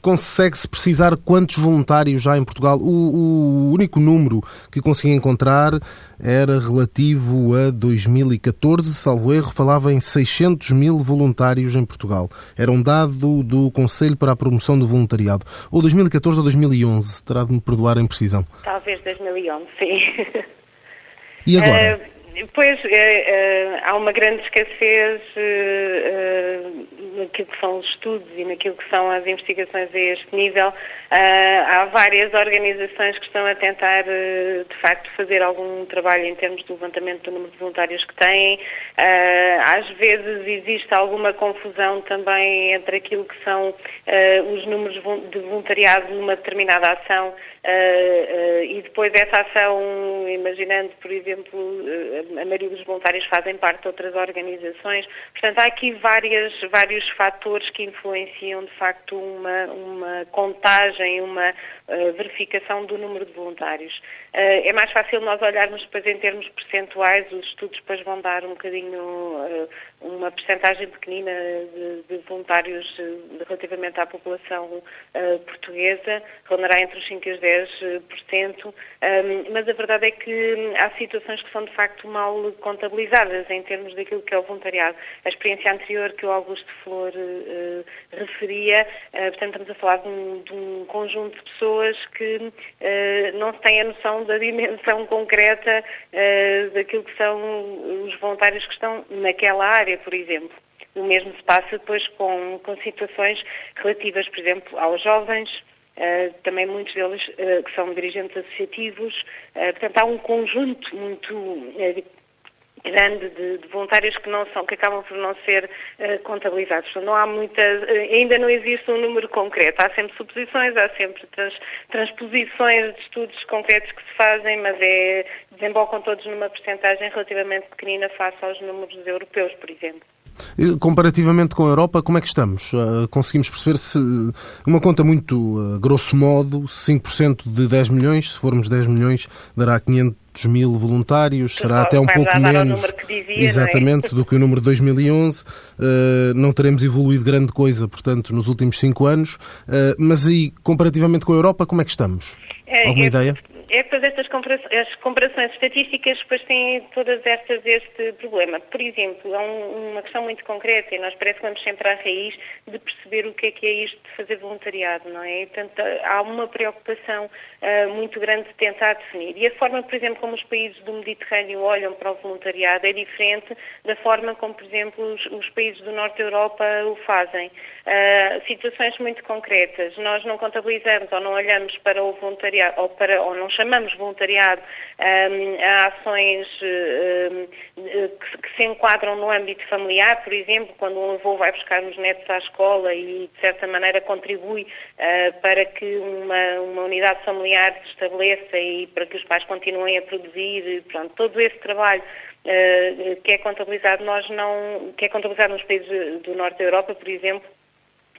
B: Consegue-se precisar quantos voluntários já em Portugal? O, o, único número que consegui encontrar era relativo a 2014, salvo erro, falava em 600 mil voluntários em Portugal. Era um dado do Conselho para a Promoção do Voluntariado. Ou 2014 ou 2011, terá de me perdoar a imprecisão.
L: Talvez 2011, sim.
B: E agora?
L: Uh, pois, uh, há uma grande escassez naquilo que são os estudos e naquilo que são as investigações a este nível. há várias organizações que estão a tentar, de facto, fazer algum trabalho em termos do levantamento do número de voluntários que têm. às vezes existe alguma confusão também entre aquilo que são os números de voluntariado numa determinada ação Uh, uh, e depois essa ação, imaginando, por exemplo, uh, a maioria dos voluntários fazem parte de outras organizações. Portanto, há aqui várias, vários fatores que influenciam, de facto, uma, uma contagem, uma verificação do número de voluntários. É mais fácil nós olharmos depois em termos percentuais, os estudos depois vão dar um bocadinho uma percentagem pequenina de, de voluntários relativamente à população portuguesa, rondará entre os 5 e os 10 10%, mas a verdade é que há situações que são de facto mal contabilizadas em termos daquilo que é o voluntariado. A experiência anterior que o Augusto Flor referia, portanto estamos a falar de um, de um conjunto de pessoas que não se tem a noção da dimensão concreta daquilo que são os voluntários que estão naquela área, por exemplo. O mesmo se passa depois com, com situações relativas, por exemplo, aos jovens, Uh, também muitos deles uh, que são dirigentes associativos. Uh, portanto, há um conjunto muito grande de, de, voluntários que não são, que acabam por não ser contabilizados. Não há muitas, ainda não existe um número concreto. Há sempre suposições, há sempre trans, transposições de estudos concretos que se fazem, mas é, desembocam todos numa percentagem relativamente pequenina face aos números europeus, por exemplo.
B: Comparativamente com a Europa, como é que estamos? Conseguimos perceber se uma conta muito grosso modo, 5% de 10 milhões, se formos 10 milhões, dará 500 mil voluntários, que será até um pouco menos
L: dizia,
B: exatamente
L: é?
B: do que o número de 2011. Uh, não teremos evoluído grande coisa, portanto, nos últimos cinco anos. Uh, mas aí, comparativamente com a Europa, como é que estamos?
L: É,
B: Alguma
L: é,
B: ideia?
L: É que estas comparações, as comparações estatísticas depois têm todas estas este problema. Por exemplo, há um, uma questão muito concreta e nós parece que vamos sempre à raiz de perceber o que é que é isto de fazer voluntariado, não é? Portanto, há uma preocupação uh, muito grande de tentar definir. E a forma, por exemplo, como os países do Mediterrâneo olham para o voluntariado é diferente da forma como, por exemplo, os, os países do Norte da Europa o fazem. Uh, situações muito concretas. Nós não contabilizamos ou não olhamos para o voluntariado ou, para, ou não chamamos voluntariado um, a ações um, que, que, se enquadram no âmbito familiar, por exemplo, quando um avô vai buscar os netos à escola e, de certa maneira, contribui uh, para que uma, uma, unidade familiar se estabeleça e para que os pais continuem a produzir, pronto, todo esse trabalho uh, que é contabilizado, nós não, que é contabilizado nos países do norte da Europa, por exemplo,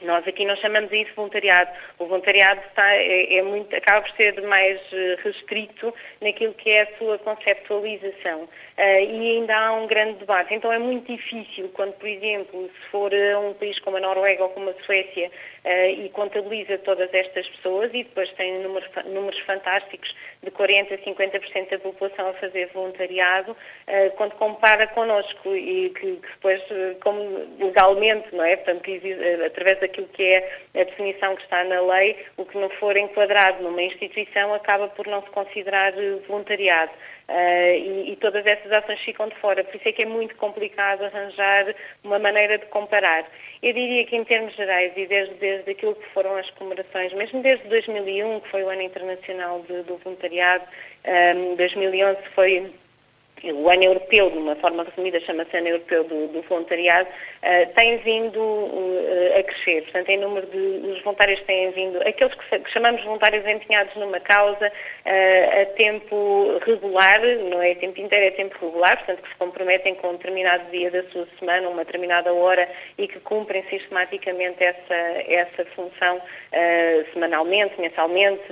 L: nós aqui não chamamos isso voluntariado. O voluntariado está, é, é, muito, acaba por ser mais eh, restrito naquilo que é a sua conceptualização. Uh, e ainda há um grande debate. Então é muito difícil quando, por exemplo, se for um país como a Noruega ou como a Suécia uh, e contabiliza todas estas pessoas e depois tem números, números fantásticos de 40% a 50% da população a fazer voluntariado, uh, quando compara connosco e que, que depois, como legalmente, não é? Portanto, que, através daquilo que é a definição que está na lei, o que não for enquadrado numa instituição acaba por não se considerar voluntariado. Uh, e, e, todas essas ações ficam de fora. Por isso é que é muito complicado arranjar uma maneira de comparar. Eu diria que, em termos gerais, e desde, desde aquilo que foram as comemorações, mesmo desde 2001, que foi o Ano Internacional de, do Voluntariado, um, 2011 foi o ano europeu, de uma forma resumida, chama-se ano europeu do, do voluntariado, uh, tem vindo uh, a crescer. Portanto, em número de os voluntários têm vindo, aqueles que, que chamamos voluntários empenhados numa causa uh, a tempo regular, não é tempo inteiro, é tempo regular, portanto, que se comprometem com um determinado dia da sua semana, uma determinada hora e que cumprem sistematicamente essa, essa função semanalmente, mensalmente,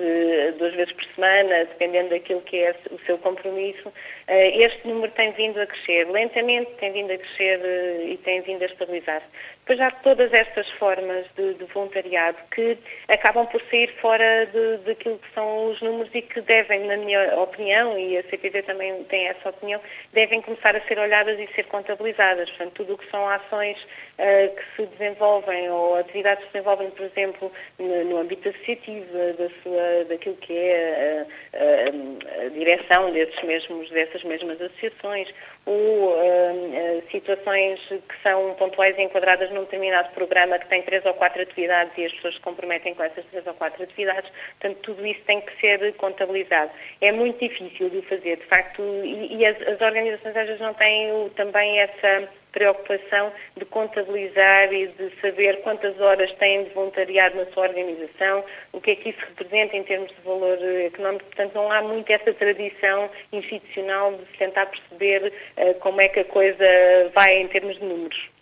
L: duas vezes por semana, dependendo daquilo que é o seu compromisso. este número tem vindo a crescer, lentamente tem vindo a crescer eh, e tem vindo a estabilizar. Depois há todas estas formas de, de voluntariado que acabam por sair fora daquilo que são os números e que devem, na minha opinião, e a CPD também tem essa opinião, devem começar a ser olhadas e ser contabilizadas. Portanto, tudo o que são ações uh, que se desenvolvem ou atividades que se desenvolvem, por exemplo, no, no âmbito associativo, da sua, daquilo que é a, a, a direção desses mesmos, dessas mesmas associações, ou uh, situações que são pontuais e enquadradas num determinado programa que tem três ou quatro atividades e as pessoas se comprometem com essas três ou quatro atividades, portanto, tudo isso tem que ser contabilizado. É muito difícil de o fazer, de facto, e, e as, as, organizações às vezes não têm o, também essa preocupação de contabilizar e de saber quantas horas têm de voluntariado na sua organização, o que é que isso representa em termos de valor económico. Portanto, não há muito essa tradição institucional de se tentar perceber uh, como é que a coisa vai em termos de números.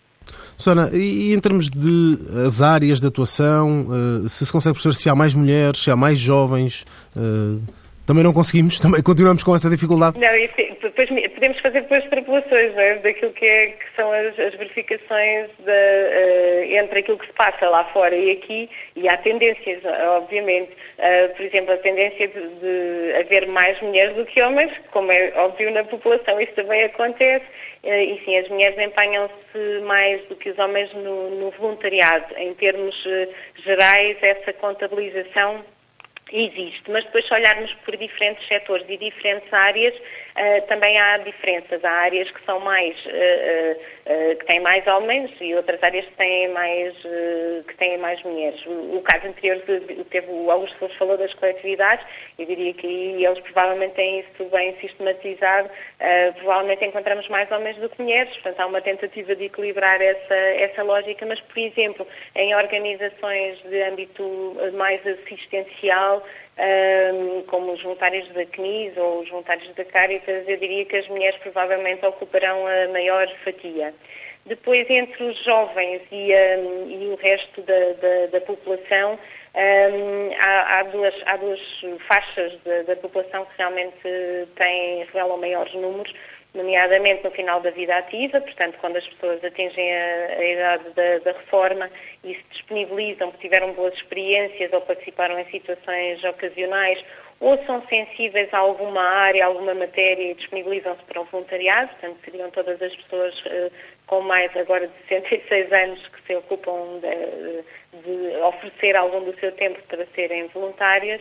B: Sona, e em termos de as áreas de atuação, uh, se se consegue perceber se há mais mulheres, se há mais jovens, uh, também não conseguimos, também continuamos com essa dificuldade.
L: Não, depois podemos fazer depois extrapolações é? daquilo que, é, que são as, as verificações uh, entre aquilo que se passa lá fora e aqui, e há tendências, obviamente. Uh, por exemplo, a tendência de, de, haver mais mulheres do que homens, como é óbvio na população, isso também acontece. Uh, e sim, as mulheres empenham-se mais do que os homens no, no voluntariado. Em termos gerais, essa contabilização existe, mas depois se olharmos por diferentes setores e diferentes áreas, uh, também há diferenças. Há áreas que são mais, uh, que têm mais homens e outras áreas que têm mais, que têm mais mulheres. O, o caso anterior teve o Augusto Flores falou das coletividades, eu diria que eles provavelmente têm isso bem sistematizado, provavelmente encontramos mais homens do que mulheres, portanto há uma tentativa de equilibrar essa, essa lógica, mas por exemplo, em organizações de âmbito mais assistencial, um, como os voluntários da CNIS ou os voluntários da Caritas, eu diria que as mulheres provavelmente ocuparão a maior fatia. Depois, entre os jovens e, um, e o resto da, da, da população, um, há, há, duas, há duas faixas da, da população que realmente têm, revelam maiores números, nomeadamente no final da vida ativa, portanto, quando as pessoas atingem a, a idade da, da, reforma e se disponibilizam, porque tiveram boas experiências ou participaram em situações ocasionais ou são sensíveis a alguma área, a alguma matéria e disponibilizam-se para o voluntariado, portanto, seriam todas as pessoas uh, com mais agora de 66 anos que se ocupam de, de oferecer algum do seu tempo para serem voluntárias.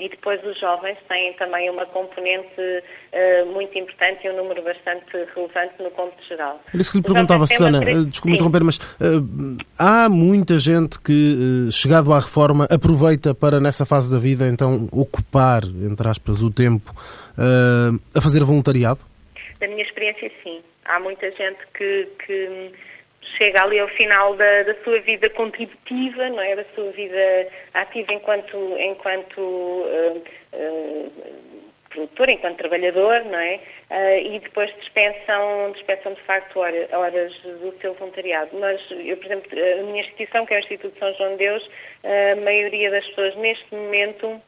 L: E depois os jovens têm também uma componente uh, muito importante e um número bastante relevante no cômputo geral.
B: Era isso que lhe perguntava, Susana, uh, desculpe interromper, mas uh, há muita gente que, chegado à reforma, aproveita para, nessa fase da vida, então, ocupar, entre aspas, o tempo a fazer voluntariado?
L: Da minha experiência, sim. Há muita gente que, que chega ali ao final da, da, sua vida contributiva, não é? Da sua vida ativa enquanto, enquanto uh, uh, produtor, enquanto trabalhador, não é? Uh, e depois dispensam, dispensam de facto horas, do seu voluntariado. Mas eu, por exemplo, a minha instituição, que é o Instituto São João de Deus, a maioria das pessoas neste momento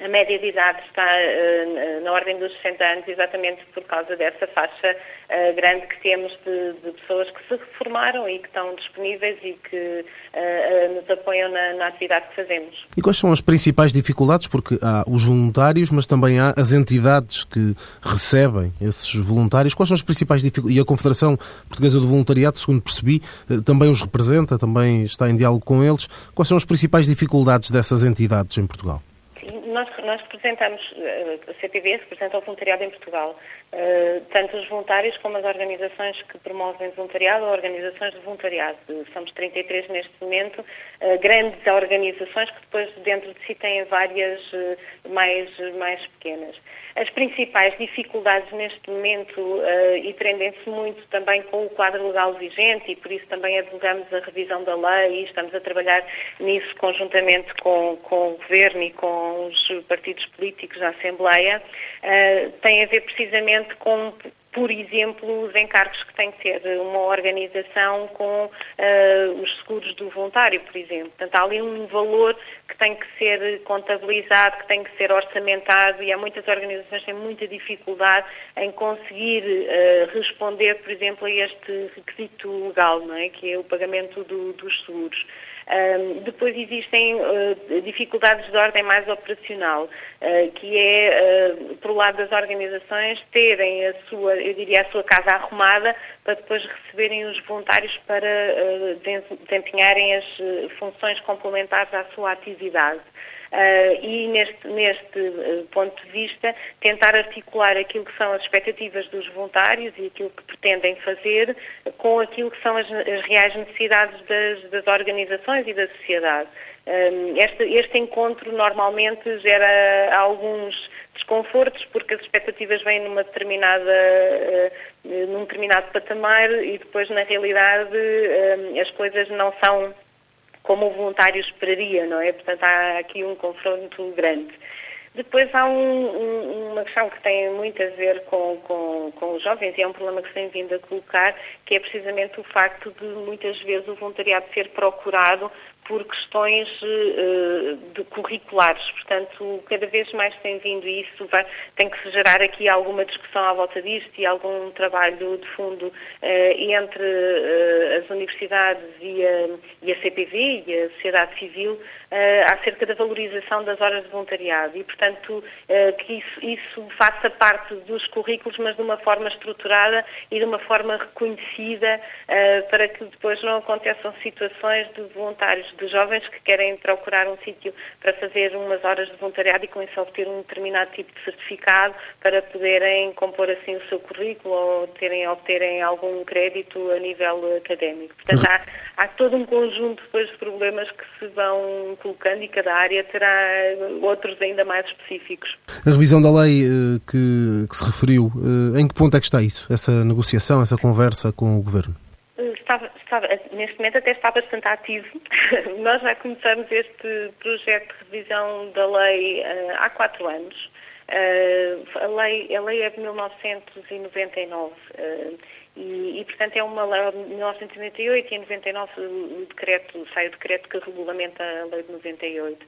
L: a média de idade está uh, na ordem dos 60 anos, exatamente por causa dessa faixa uh, grande que temos de, de, pessoas que se reformaram e que estão disponíveis e que uh, nos apoiam na, na, atividade que fazemos.
B: E quais são as principais dificuldades? Porque há os voluntários, mas também há as entidades que recebem esses voluntários. Quais são as principais dificuldades? E a Confederação Portuguesa do Voluntariado, segundo percebi, também os representa, também está em diálogo com eles. Quais são as principais dificuldades dessas entidades em Portugal?
L: Nós, nós representamos, eh, a CPV representa o voluntariado em Portugal, tanto os voluntários como as organizações que promovem voluntariado ou organizações de voluntariado. Somos 33 neste momento, eh, grandes organizações que depois dentro de si têm várias mais, mais pequenas. As principais dificuldades neste momento, e prendem-se muito também com o quadro legal vigente, e por isso também advogamos a revisão da lei e estamos a trabalhar nisso conjuntamente com, com o Governo e com os partidos políticos da Assembleia, tem a ver precisamente com por exemplo, os encargos que tem que ter uma organização com uh, os seguros do voluntário, por exemplo. Portanto, há ali um valor que tem que ser contabilizado, que tem que ser orçamentado e há muitas organizações que têm muita dificuldade em conseguir uh, responder, por exemplo, a este requisito legal, não é? que é o pagamento do, dos seguros. Um, depois existem uh, dificuldades de ordem mais operacional, uh, que é, uh, por lado das organizações, terem a sua, eu diria, a sua casa arrumada para depois receberem os voluntários para desempenharem as funções complementares à sua atividade. Uh, e neste, neste uh, ponto de vista tentar articular aquilo que são as expectativas dos voluntários e aquilo que pretendem fazer com aquilo que são as, as reais necessidades das, das, organizações e da sociedade. Um, este, este encontro normalmente gera alguns desconfortos porque as expectativas vêm numa determinada, uh, num determinado patamar e depois na realidade as coisas não são como o voluntário esperaria, não é? Portanto, há aqui um confronto grande. Depois há um, um, uma questão que tem muito a ver com, com, com, os jovens e é um problema que se tem vindo a colocar, que é precisamente o facto de muitas vezes o voluntariado ser procurado por questões uh, curriculares. Portanto, cada vez mais tem vindo isso, vai, tem que se gerar aqui alguma discussão à volta disto e algum trabalho de fundo uh, entre uh, as universidades e a, e a, CPV e a sociedade civil acerca da valorização das horas de voluntariado e, portanto, que isso, isso faça parte dos currículos, mas de uma forma estruturada e de uma forma reconhecida para que depois não aconteçam situações de voluntários de jovens que querem procurar um sítio para fazer umas horas de voluntariado e com isso obter um determinado tipo de certificado para poderem compor assim o seu currículo ou terem, obterem algum crédito a nível académico. Portanto, há, há todo um conjunto depois de problemas que se vão colocando e cada área terá outros ainda mais específicos.
B: A revisão da lei eh, que, que se referiu, eh, em que ponto é que está isso? Essa negociação, essa conversa com o Governo?
L: Estava, neste momento até está bastante ativo. Nós já começamos este projeto de revisão da lei uh, há quatro anos. a, lei, a lei é de 1999 e, e, portanto, é uma lei de 1998 e em 99 o decreto, sai o decreto que regulamenta a lei de 98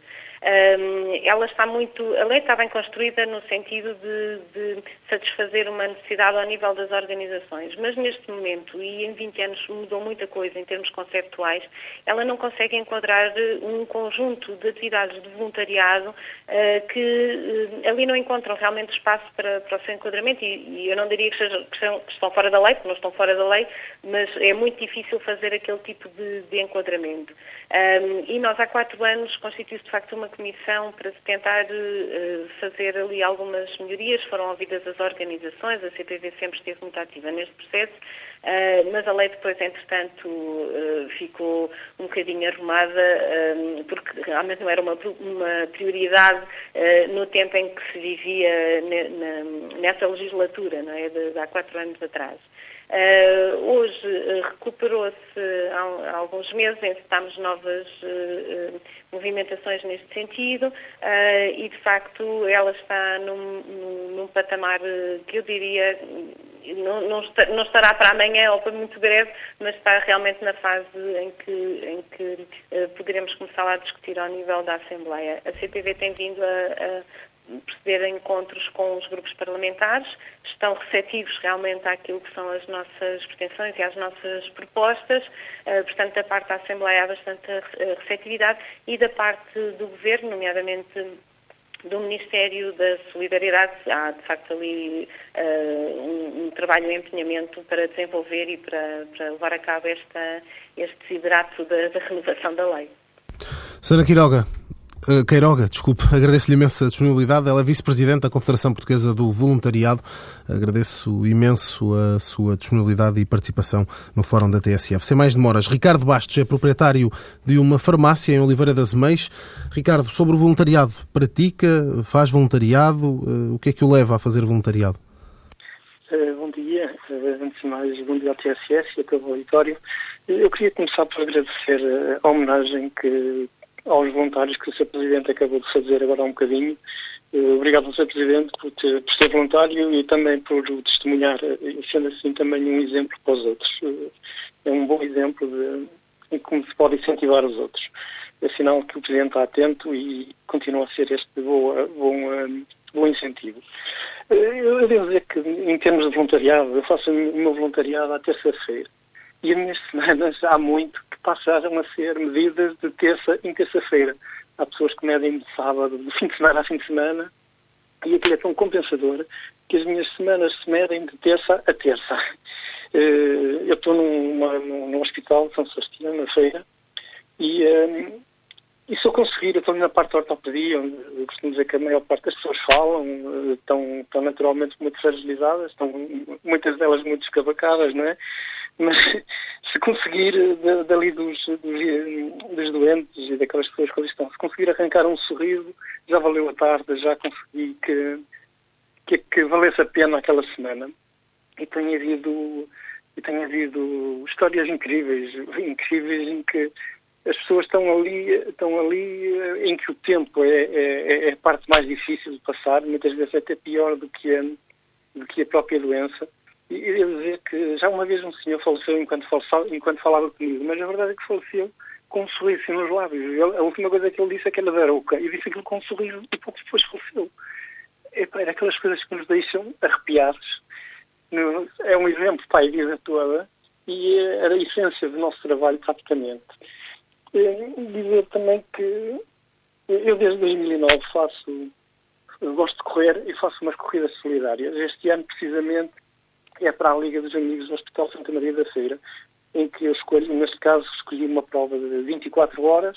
L: ela está muito, a lei está bem construída no sentido de, de, satisfazer uma necessidade ao nível das organizações, mas neste momento, e em 20 anos mudou muita coisa em termos conceptuais, ela não consegue enquadrar eh, um conjunto de atividades de voluntariado uh, que uh, ali não encontram realmente espaço para, para o seu enquadramento e, e eu não diria que, seja, que, são, que, estão fora da lei, porque não estão fora da lei, mas é muito difícil fazer aquele tipo de, de enquadramento. E nós há quatro anos constituímos de facto uma comissão para tentar uh, fazer ali algumas melhorias. Foram ouvidas as organizações, a CPV sempre esteve muito ativa neste processo, uh, mas a lei depois, entretanto, uh, ficou um bocadinho arrumada, porque realmente não era uma, uma prioridade no tempo em que se vivia ne, na, nessa legislatura, não é? de, de há quatro anos atrás. Uh, hoje uh, recuperou-se há, há, alguns meses, encetámos novas uh, movimentações neste sentido e, de facto, ela está num, num, num patamar que eu diria não, não, não, estará para amanhã ou para muito breve, mas está realmente na fase em que, em que poderemos começar a discutir ao nível da Assembleia. A CPV tem vindo a, a proceder a encontros com os grupos parlamentares, estão receptivos realmente àquilo que são as nossas pretensões e às nossas propostas, uh, portanto, da parte da Assembleia há bastante eh, receptividade e da parte do Governo, nomeadamente do Ministério da Solidariedade, há de facto ali uh, um, um, trabalho em empenhamento para desenvolver e para, para levar a cabo esta, este desidrato da, da renovação da lei.
B: Sra. Quiroga, eh, Queiroga, desculpe, agradeço-lhe imenso a disponibilidade. Ela é vice-presidente da Confederação Portuguesa do Voluntariado. Agradeço imenso a sua disponibilidade e participação no Fórum da TSF. Sem mais demoras, Ricardo Bastos é proprietário de uma farmácia em Oliveira das Meias. Ricardo, sobre o voluntariado, pratica, faz voluntariado? Eh, o que é que o leva a fazer voluntariado?
M: Uh, bom dia, antes de mais, bom dia ao TSF e a todo o auditório. Eu queria começar por agradecer a homenagem que aos voluntários que o Sr. Presidente acabou de fazer agora há um bocadinho. Eh, obrigado Sr. Presidente por, ter, por ser voluntário e também por testemunhar, eh, sendo assim também um exemplo para os outros. Eh, é um bom exemplo de, como se pode incentivar os outros. É sinal que o Presidente está atento e continua a ser este bom, bom, bom incentivo. Eu devo dizer que, em termos de voluntariado, eu faço o meu voluntariado à terça-feira. E as minhas semanas há muito passaram a ser medidas de terça em terça-feira. Há pessoas que medem de sábado, de fim de semana a fim de semana, e aquilo é tão compensador que as minhas semanas se medem de terça a terça. Eh, eu estou num, hospital de São Sebastião, na feira, e, eh, e se eu conseguir, eu estou na parte da ortopedia, onde eu costumo dizer que a maior parte das pessoas falam, eh, estão, estão naturalmente muito fragilizadas, estão muitas delas muito escavacadas, não é? Mas se conseguir, dali dos, dos, dos, doentes e daquelas pessoas que ali estão, se conseguir arrancar um sorriso, já valeu a tarde, já consegui que, que, que valesse a pena aquela semana. E tem havido, e tem havido histórias incríveis, incríveis em que as pessoas estão ali, estão ali eh, em que o tempo é, é, é a parte mais difícil de passar, muitas vezes até pior do que a, do que a própria doença. Eu dizer que já uma vez um senhor faleceu enquanto, enquanto falava comigo, mas a verdade é que faleceu com um sorriso nos lábios. Ele, a última coisa que ele disse é que era da Arouca, e disse aquilo com um sorriso e pouco depois faleceu. É, era aquelas coisas que nos deixam arrepiados. É um exemplo para a vida toda e era a essência do nosso trabalho praticamente. Dizer também que eu desde 2009 faço, gosto de correr e faço umas corridas solidárias. Este ano, precisamente, é para a Liga dos Amigos do Hospital Santa Maria da Feira, em que eu escolho, neste caso, escolhi uma prova de 24 horas,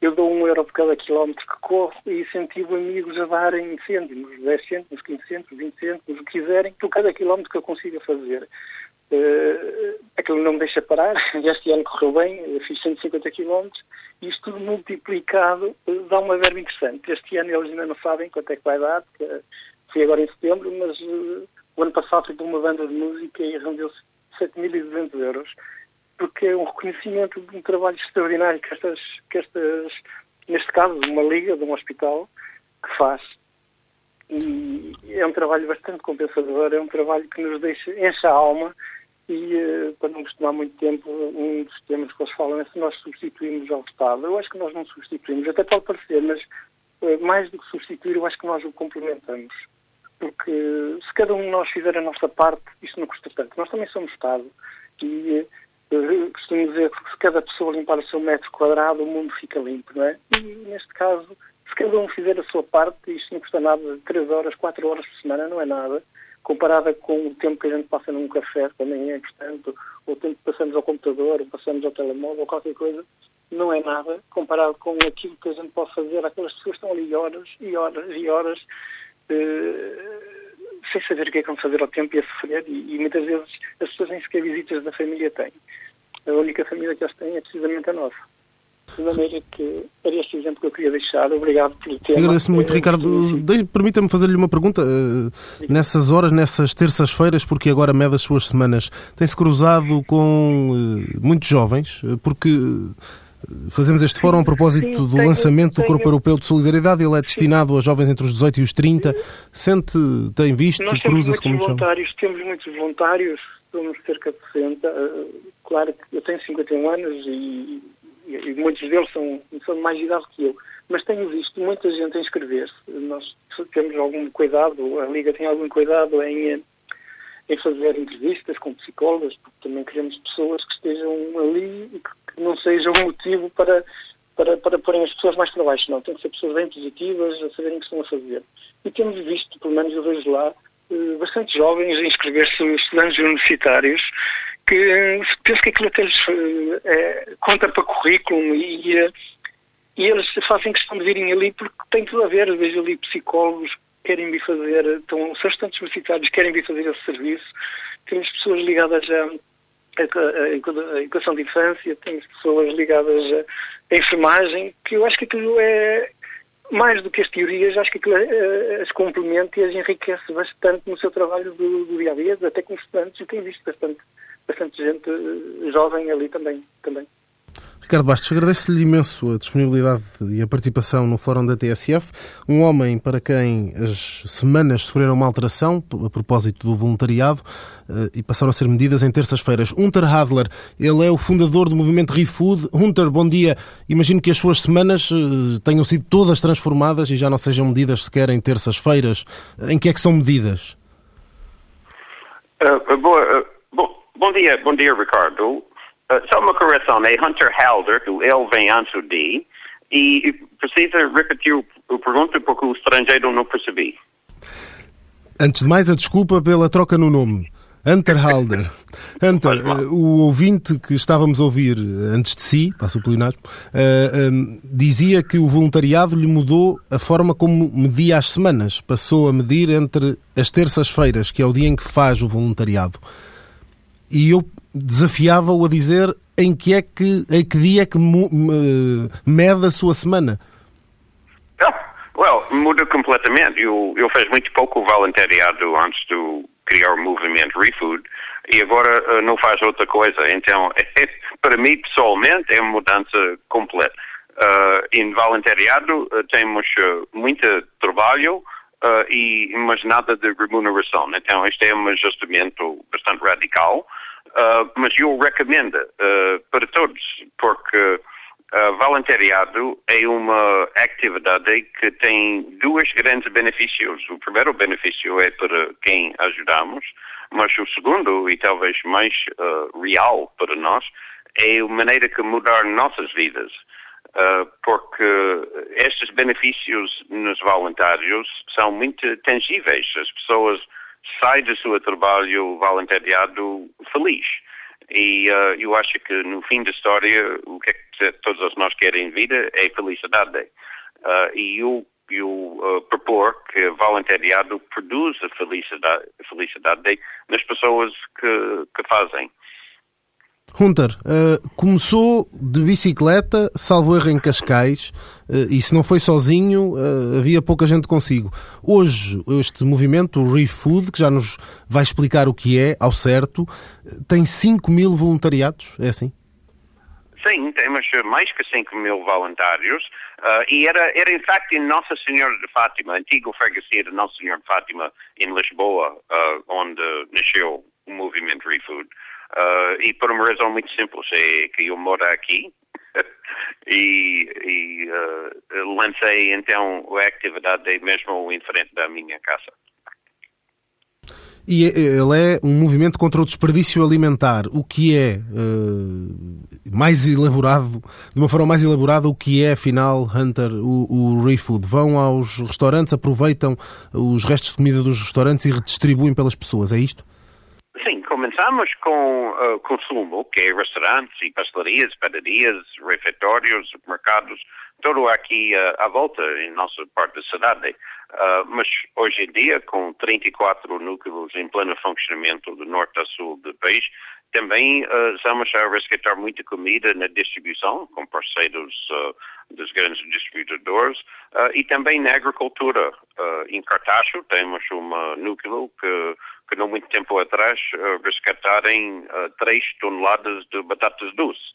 M: eu dou um euro por cada quilómetro que corro e incentivo amigos a darem cêntimos, 10 cêntimos, 15 cêntimos, 20 cêntimos, o que quiserem, por cada quilómetro que eu consiga fazer. Uh, aquilo não me deixa parar, este ano correu bem, eu fiz 150 quilómetros, isto tudo multiplicado uh, dá uma verba interessante. Este ano eles ainda não sabem quanto é que vai dar, porque agora em setembro, mas uh, o ano passado fui para uma banda de música e rendeu-se 7.200 euros, porque é um reconhecimento de um trabalho extraordinário que estas, que estas neste caso, uma liga de um hospital que faz. E, é um trabalho bastante compensador, é um trabalho que nos deixa, enche a alma e, uh, para não costumar muito tempo, um dos temas que eles falam é se nós substituímos ao Estado. Eu acho que nós não substituímos, até pode parecer, mas uh, mais do que substituir, eu acho que nós o complementamos. Porque se cada um de nós fizer a nossa parte, isto não custa tanto. Nós também somos Estado e uh, costumo dizer que se cada pessoa limpar o seu metro quadrado, o mundo fica limpo, não é? E neste caso, se cada um fizer a sua parte, isto não custa nada, 3 horas, 4 horas por semana não é nada comparada com o tempo que a gente passa num café, também é importante, ou o tempo que passamos ao computador, ou passamos ao telemóvel, ou qualquer coisa, não é nada comparado com aquilo que a gente pode fazer. Aquelas pessoas estão ali horas e horas e horas sem saber o que é que vão fazer ao tempo e a sofrer, e, e muitas vezes as pessoas nem sequer visitas da família têm. A única família que eles têm é precisamente a nossa. De maneira que era este exemplo que eu queria deixar. Obrigado por ter.
B: Agradeço muito, Ricardo. Permita-me fazer-lhe uma pergunta. Nessas horas, nessas terças-feiras, porque agora mede as suas semanas, tem-se cruzado com muitos jovens? Porque fazemos este fórum a propósito Sim, do tenho, lançamento do Corpo Europeu de Solidariedade. Ele é destinado a jovens entre os 18 e os 30. Sente, tem visto, cruza-se com muitos
M: voluntários. Temos muitos voluntários, somos cerca de 60. Claro que eu tenho 51 anos e e muitos deles são, são de mais idade que eu, mas tenho visto muita gente a inscrever-se. Nós temos algum cuidado, a Liga tem algum cuidado em, em fazer entrevistas com psicólogos, porque também queremos pessoas que estejam ali e que não seja um motivo para, para, para porem as pessoas mais para baixo. Não, tem que ser pessoas bem positivas, a saberem o que estão a fazer. E temos visto, pelo menos eu vejo lá, eh, bastante jovens a inscrever-se, estudantes universitários, que penso que aquilo até lhes é, conta para currículo e, e eles fazem questão de virem ali porque tem tudo a ver. Eu vejo ali psicólogos querem vir fazer, então, são estudantes universitários que querem vir fazer esse serviço. Temos pessoas ligadas a educação de infância, temos pessoas ligadas à enfermagem, que eu acho que aquilo é, mais do que as teorias, acho que aquilo uh, as complementa e as enriquece bastante no seu trabalho do, do dia a dia, até com estudantes, e tem visto bastante bastante gente eh, jovem ali também. também.
B: Ricardo Bastos, agradeço-lhe imenso a disponibilidade e a participação no Fórum da TSF. Um homem para quem as semanas sofreram uma alteração a propósito do voluntariado eh, e passaram a ser medidas em terças-feiras. Hunter Hadler, ele é o fundador do movimento ReFood. Hunter, bom dia. Imagino que as suas semanas eh, tenham sido todas transformadas e já não sejam medidas sequer em terças-feiras. Em que é que são medidas?
N: Uh, boa, uh Bom dia, bom dia, Ricardo. Uh, só uma correção, é Hunter Halder, o L vem antes do D, e precisa repetir a pergunta porque o estrangeiro não percebi.
B: Antes de mais, a desculpa pela troca no nome. Hunter Halder. Hunter, uh, o ouvinte que estávamos a ouvir antes de si, passo o pleonasmo, uh, um, dizia que o voluntariado lhe mudou a forma como media as semanas. Passou a medir entre as terças-feiras, que é o dia em que faz o voluntariado e eu desafiava-o a dizer em que é que, em que dia é que mede a sua semana.
N: Oh, well, muda completamente. Eu, eu fiz muito pouco voluntariado antes de criar o movimento ReFood e agora uh, não faz outra coisa. Então, é, para mim, pessoalmente, é uma mudança completa. Uh, em voluntariado uh, temos uh, muito trabalho, Uh, e mas nada de remuneração. Então, este é um ajustamento bastante radical Uh, mas eu recomendo uh, para todos, porque uh, voluntariado é uma atividade que tem dois grandes benefícios. O primeiro benefício é para quem ajudamos, mas o segundo, e talvez mais real para nós, é a maneira que mudar nossas vidas. porque estes benefícios nos voluntários são muito tangíveis. As pessoas sai do seu trabalho voluntariado feliz. E uh, eu acho que no fim da história o que, é que todos nós querem em vida é felicidade. Uh, e eu, eu uh, propor que voluntariado produza felicidade, felicidade nas pessoas que, que fazem.
B: Hunter, uh, começou de bicicleta, salvo erro em Cascais, uh, e se não foi sozinho, uh, havia pouca gente consigo. Hoje, este movimento, o ReFood, que já nos vai explicar o que é, ao certo, tem 5 mil voluntariados, é assim?
N: Sim, temos mais que 5 mil voluntários uh, e era, era, em facto, em Nossa Senhora de Fátima, antiga freguesia de Nossa Senhora de Fátima, em Lisboa, onde nasceu o movimento ReFood. Uh, e por uma razão muito simples, é que eu moro aqui e, e lancei então a atividade mesmo em frente da minha casa.
B: E ele é um movimento contra o desperdício alimentar. O que é uh, mais elaborado, de uma forma mais elaborada, o que é, afinal, Hunter, o, o ReFood? Vão aos restaurantes, aproveitam os restos de comida dos restaurantes e redistribuem pelas pessoas, é isto?
N: Começamos com uh, consumo, que é restaurantes e pastelarias, padarias, refeitórios, supermercados, tudo aqui uh, à volta em nossa parte da cidade. Uh, mas hoje em dia, com 34 núcleos em pleno funcionamento do norte a sul do país, também uh, estamos a resgatar muita comida na distribuição, com parceiros uh, dos grandes distribuidores, uh, e também na agricultura. em Cartacho temos um núcleo que, que não muito tempo atrás resgatarem 3 toneladas de batatas doces,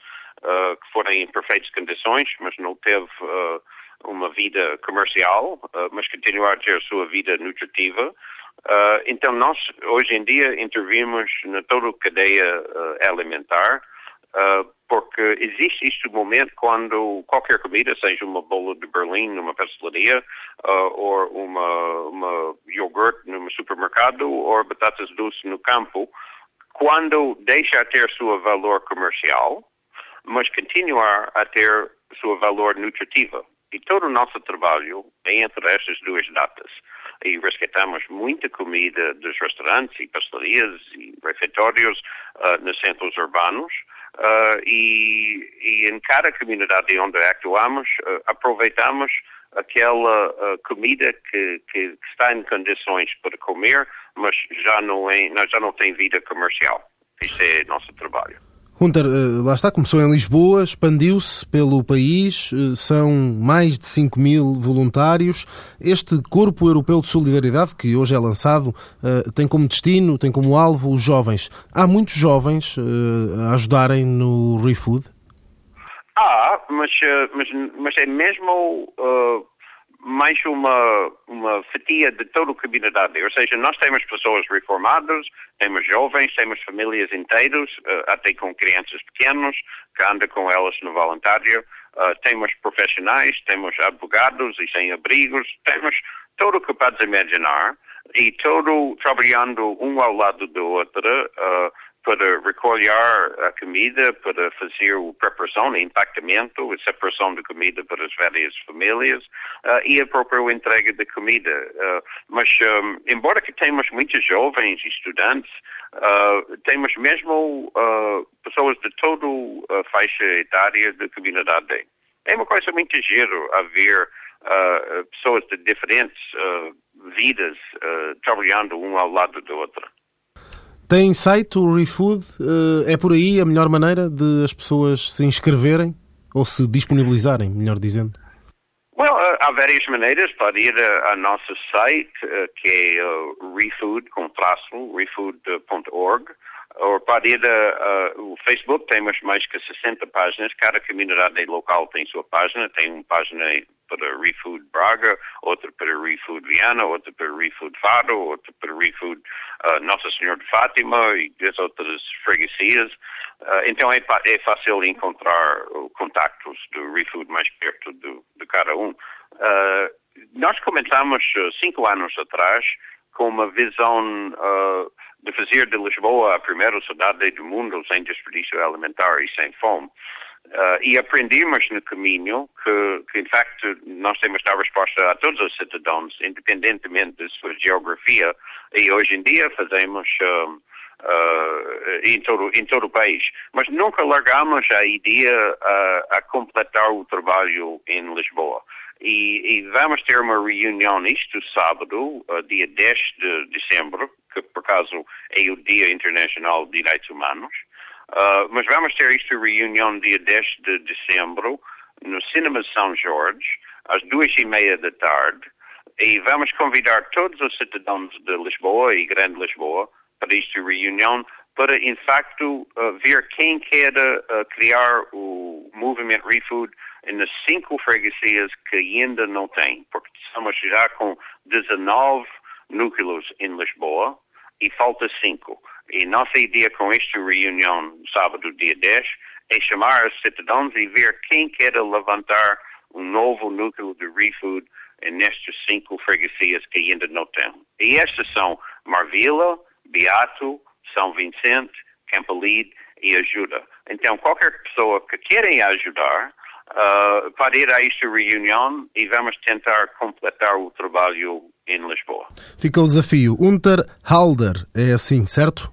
N: que foram em perfeitas condições, mas não teve uma vida comercial, mas continuar a ter a sua vida nutritiva. Então, nós, hoje em dia, intervimos na toda a cadeia uh, alimentar, porque existe este momento quando qualquer comida, seja uma bola de Berlim numa pastelaria, ou uma, uma iogurte num supermercado, ou batatas doces no campo, quando deixa a ter seu valor comercial, mas continuar a ter seu valor nutritivo. E todo o nosso trabalho é entre estas duas datas. E resgatamos muita comida dos restaurantes e pastelarias e refeitórios uh, nos centros urbanos. Uh, e, e, em cada comunidade onde atuamos, uh, aproveitamos aquela comida que, que, está em condições para comer, mas já não, é, já não tem vida comercial. Isso é nosso trabalho.
B: Hunter, eh, lá está, começou em Lisboa, expandiu-se pelo país, eh, são mais de 5 mil voluntários. Este Corpo Europeu de Solidariedade, que hoje é lançado, eh, tem como destino, tem como alvo os jovens. Há muitos jovens a ajudarem no ReFood?
N: Ah, mas, mas, mas é mesmo uh, mais uma, uma fatia de toda a comunidade. Ou seja, nós temos pessoas reformadas, temos jovens, temos famílias inteiras, uh, até com crianças pequenas, que andam com elas no voluntário. Uh, temos profissionais, temos advogados e sem-abrigos, temos tudo que podes imaginar e todo trabalhando um ao lado do outro. Uh, para recolher a comida, para fazer a preparação, o impactamento, a separação de comida para as várias famílias uh, e a própria entrega de comida. Uh, mas, um, embora que temos muitos jovens e estudantes, uh, temos mesmo pessoas de toda a faixa etária da comunidade. É uma coisa muito giro haver pessoas de diferentes vidas trabalhando um ao lado do outro.
B: Tem site, o ReFood? Eh, é por aí a melhor maneira de as pessoas se inscreverem ou se disponibilizarem, melhor dizendo?
N: Well, uh, há várias maneiras. Pode ir ao nosso site, que é refood, com traço, refood.org. Ou pode ir ao Facebook, temos mais que 60 páginas. Cada comunidade local tem sua página. Tem uma página para ReFood Braga, outra para ReFood Viana, outra para ReFood Fado, outra para ReFood uh, Nossa Senhora de Fátima e das outras freguesias. Uh, então é, é, fácil encontrar contactos do ReFood mais perto de, de cada um. Uh, nós começamos cinco anos atrás com uma visão de fazer de Lisboa a primeira cidade do mundo sem desperdício alimentar e sem fome. Uh, e aprendemos no caminho que, que, em facto, nós temos de dar resposta a todos os cidadãos, independentemente da sua geografia, e hoje em dia fazemos uh, uh, em, todo, em todo o país. Mas nunca largamos a ideia a completar o trabalho em Lisboa. E, e, vamos ter uma reunião este sábado, dia 10 de dezembro, que por acaso é o Dia Internacional de Direitos Humanos. Uh, mas vamos ter esta reunião dia 10 de dezembro no Cinema São Jorge, às duas e meia da tarde, e vamos convidar todos os cidadãos de Lisboa e Grande Lisboa para esta reunião para, em facto, ver quem quer criar o movimento ReFood nas cinco freguesias que ainda não tem, porque estamos já com 19 núcleos em Lisboa e falta cinco. E nossa ideia com esta reunião, sábado, dia 10, é chamar os cidadãos e ver quem quer levantar um novo núcleo de ReFood nestas cinco freguesias que ainda não tem. E estas são Marvila, Beato, São Vicente, Campolide e Ajuda. Então, qualquer pessoa que querem ajudar uh, pode ir a esta reunião e vamos tentar completar o trabalho em Lisboa.
B: Fica o desafio. Unter Halder, é assim, certo?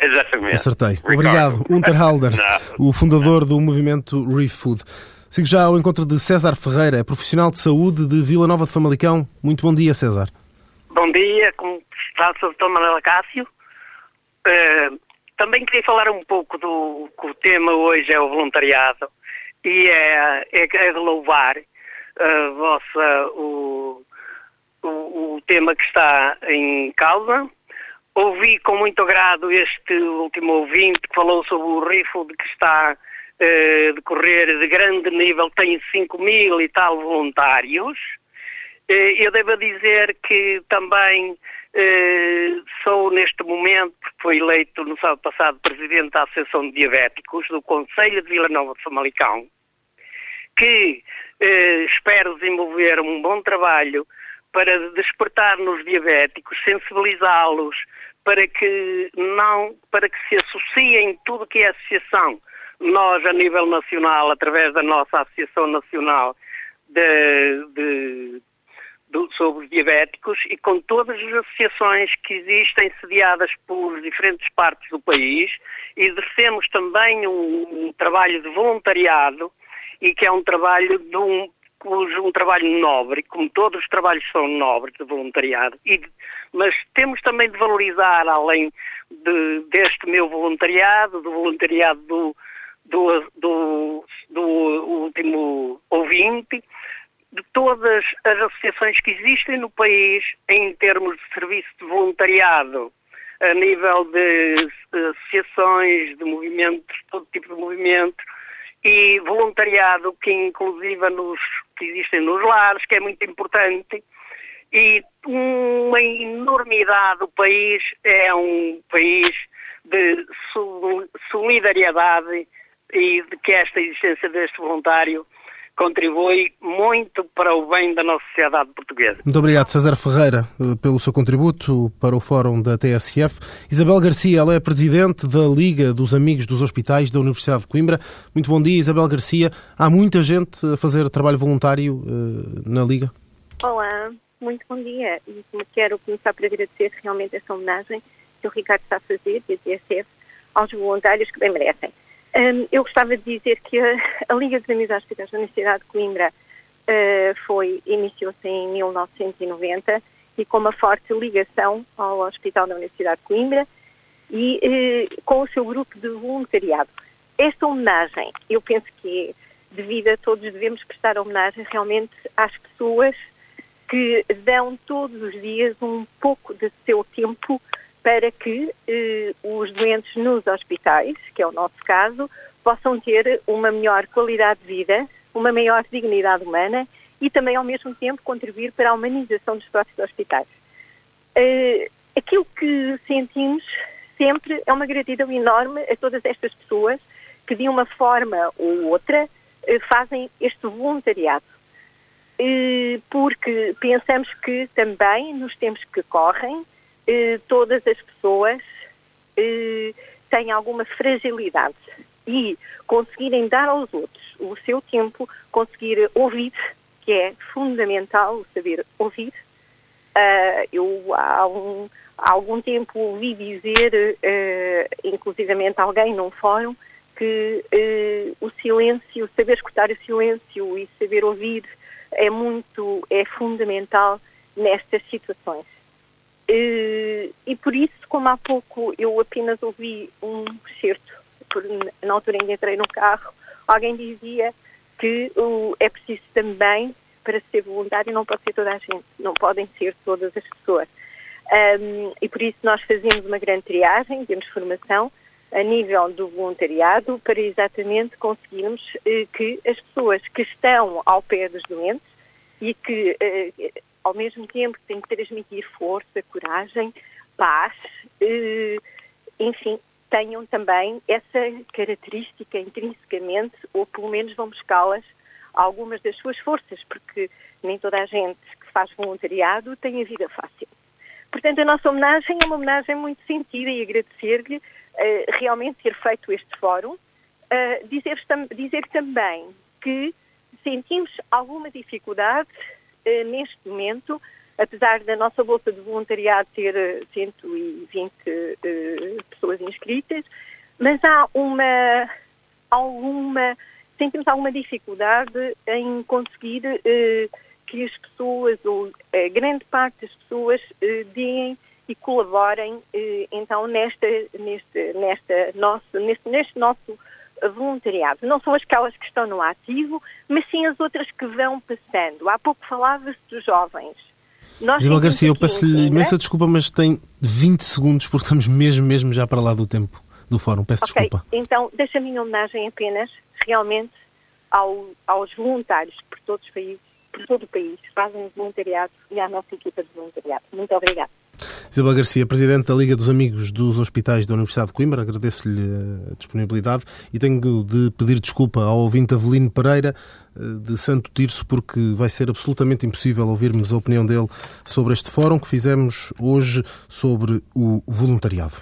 N: Exatamente.
B: Acertei. Ricardo. Obrigado. Unter Halder, o fundador do movimento ReFood. Sigo já ao encontro de César Ferreira, é profissional de saúde de Vila Nova de Famalicão. Muito bom dia, César.
O: Bom dia, como está o Dr. Manuel Cássio. Uh, também queria falar um pouco do que o tema hoje é o voluntariado e é, é, é de louvar uh, vossa, o, o, o, tema que está em causa. Ouvi com muito agrado este último ouvinte que falou sobre o rifle que está uh, decorrer de grande nível, tem 5 mil e tal voluntários. Uh, eu devo dizer que também Uh, sou neste momento, fui eleito no sábado passado presidente da Associação de Diabéticos do Conselho de Vila Nova de Famalicão, que uh, espero desenvolver um bom trabalho para despertar nos diabéticos, sensibilizá-los para que não, para que se associem tudo que é associação. Nós, a nível nacional, através da nossa Associação Nacional de, de sobre os diabéticos e com todas as associações que existem sediadas por diferentes partes do país. Exercemos também um, um trabalho de voluntariado e que é um trabalho de um, um trabalho nobre, como todos os trabalhos são nobres de voluntariado, e, mas temos também de valorizar, além de, deste meu voluntariado, do voluntariado do, do, do, do último ouvinte, de todas as associações que existem no país em termos de serviço de voluntariado, a nível de associações, de movimentos, todo tipo de movimento, e voluntariado que inclusive nos, que existem nos lares, que é muito importante, e uma enormidade. O país é um país de solidariedade e de que esta existência deste voluntário contribui muito para o bem da nossa sociedade portuguesa.
B: Muito obrigado, César Ferreira, eh, pelo seu contributo para o Fórum da TSF. Isabel Garcia, ela é presidente da Liga dos Amigos dos Hospitais da Universidade de Coimbra. Muito bom dia, Isabel Garcia. Há muita gente a fazer trabalho voluntário uh, na Liga?
P: Olá, muito bom dia. E quero começar por agradecer realmente esta homenagem que o Ricardo está a fazer, e a TSF, aos voluntários que bem merecem. Um, eu gostava de dizer que a, a Liga dos Amigos Hospitais da Universidade de Coimbra uh, foi, iniciou-se em 1990 e com uma forte ligação ao Hospital da Universidade de Coimbra e uh, com o seu grupo de voluntariado. Esta homenagem, eu penso que é devida, todos devemos prestar homenagem realmente às pessoas que dão todos os dias um pouco de seu tempo para que eh, os doentes nos hospitais, que é o nosso caso, possam ter uma melhor qualidade de vida, uma maior dignidade humana e também, ao mesmo tempo, contribuir para a humanização dos próprios hospitais. Eh, aquilo que sentimos sempre é uma gratidão enorme a todas estas pessoas que, de uma forma ou outra, eh, fazem este voluntariado. Eh, porque pensamos que também, nos tempos que correm, eh, todas as pessoas eh, têm alguma fragilidade e conseguirem dar aos outros o seu tempo, conseguir ouvir, que é fundamental saber ouvir. Uh, eu há, um, há, algum tempo ouvi dizer, uh, inclusivamente alguém num fórum, que uh, o silêncio, saber escutar o silêncio e saber ouvir é muito, é fundamental nestas situações. Uh, e por isso, como há pouco eu apenas ouvi um certo, na altura em que entrei no carro, alguém dizia que é preciso também, para ser voluntário, não pode ser toda a gente, não podem ser todas as pessoas. Um, e por isso nós fazemos uma grande triagem, temos formação a nível do voluntariado para exatamente conseguirmos uh, que as pessoas que estão ao pé dos doentes e que uh, ao mesmo tempo têm que transmitir força, coragem, paz, uh, enfim, tenham também essa característica intrinsecamente, ou pelo menos vão buscá-las algumas das suas forças, porque nem toda a gente que faz voluntariado tem a vida fácil. Portanto, a nossa homenagem é uma homenagem muito sentida e agradecer-lhe uh, realmente ter feito este fórum. Uh, dizer, tam dizer também que sentimos alguma dificuldade neste momento, apesar da nossa bolsa de voluntariado ter 120 pessoas inscritas, mas há uma alguma sentimos alguma dificuldade em conseguir que as pessoas, ou a grande parte das pessoas, eh, deem e colaborem eh, então nesta, neste, nesta nosso, neste, neste nosso voluntariado. Não são aquelas que estão no ativo, mas sim as outras que vão passando. Há pouco falava-se dos jovens.
B: Isabel Garcia, eu peço-lhe imensa desculpa, mas tem 20 segundos porque estamos mesmo, mesmo já para lá do tempo do fórum. Peço okay, desculpa.
P: Então, deixa a minha homenagem apenas, realmente, ao, aos voluntários por todos os países por todo o país fazem voluntariado e à nossa equipa de voluntariado. Muito obrigada.
B: Isabel Garcia, Presidente da Liga dos Amigos dos Hospitais da Universidade de Coimbra, agradeço-lhe a disponibilidade e tenho de pedir desculpa ao ouvinte Avelino Pereira eh, de Santo Tirso, porque vai ser absolutamente impossível ouvirmos a opinião dele sobre este fórum que fizemos hoje sobre o voluntariado.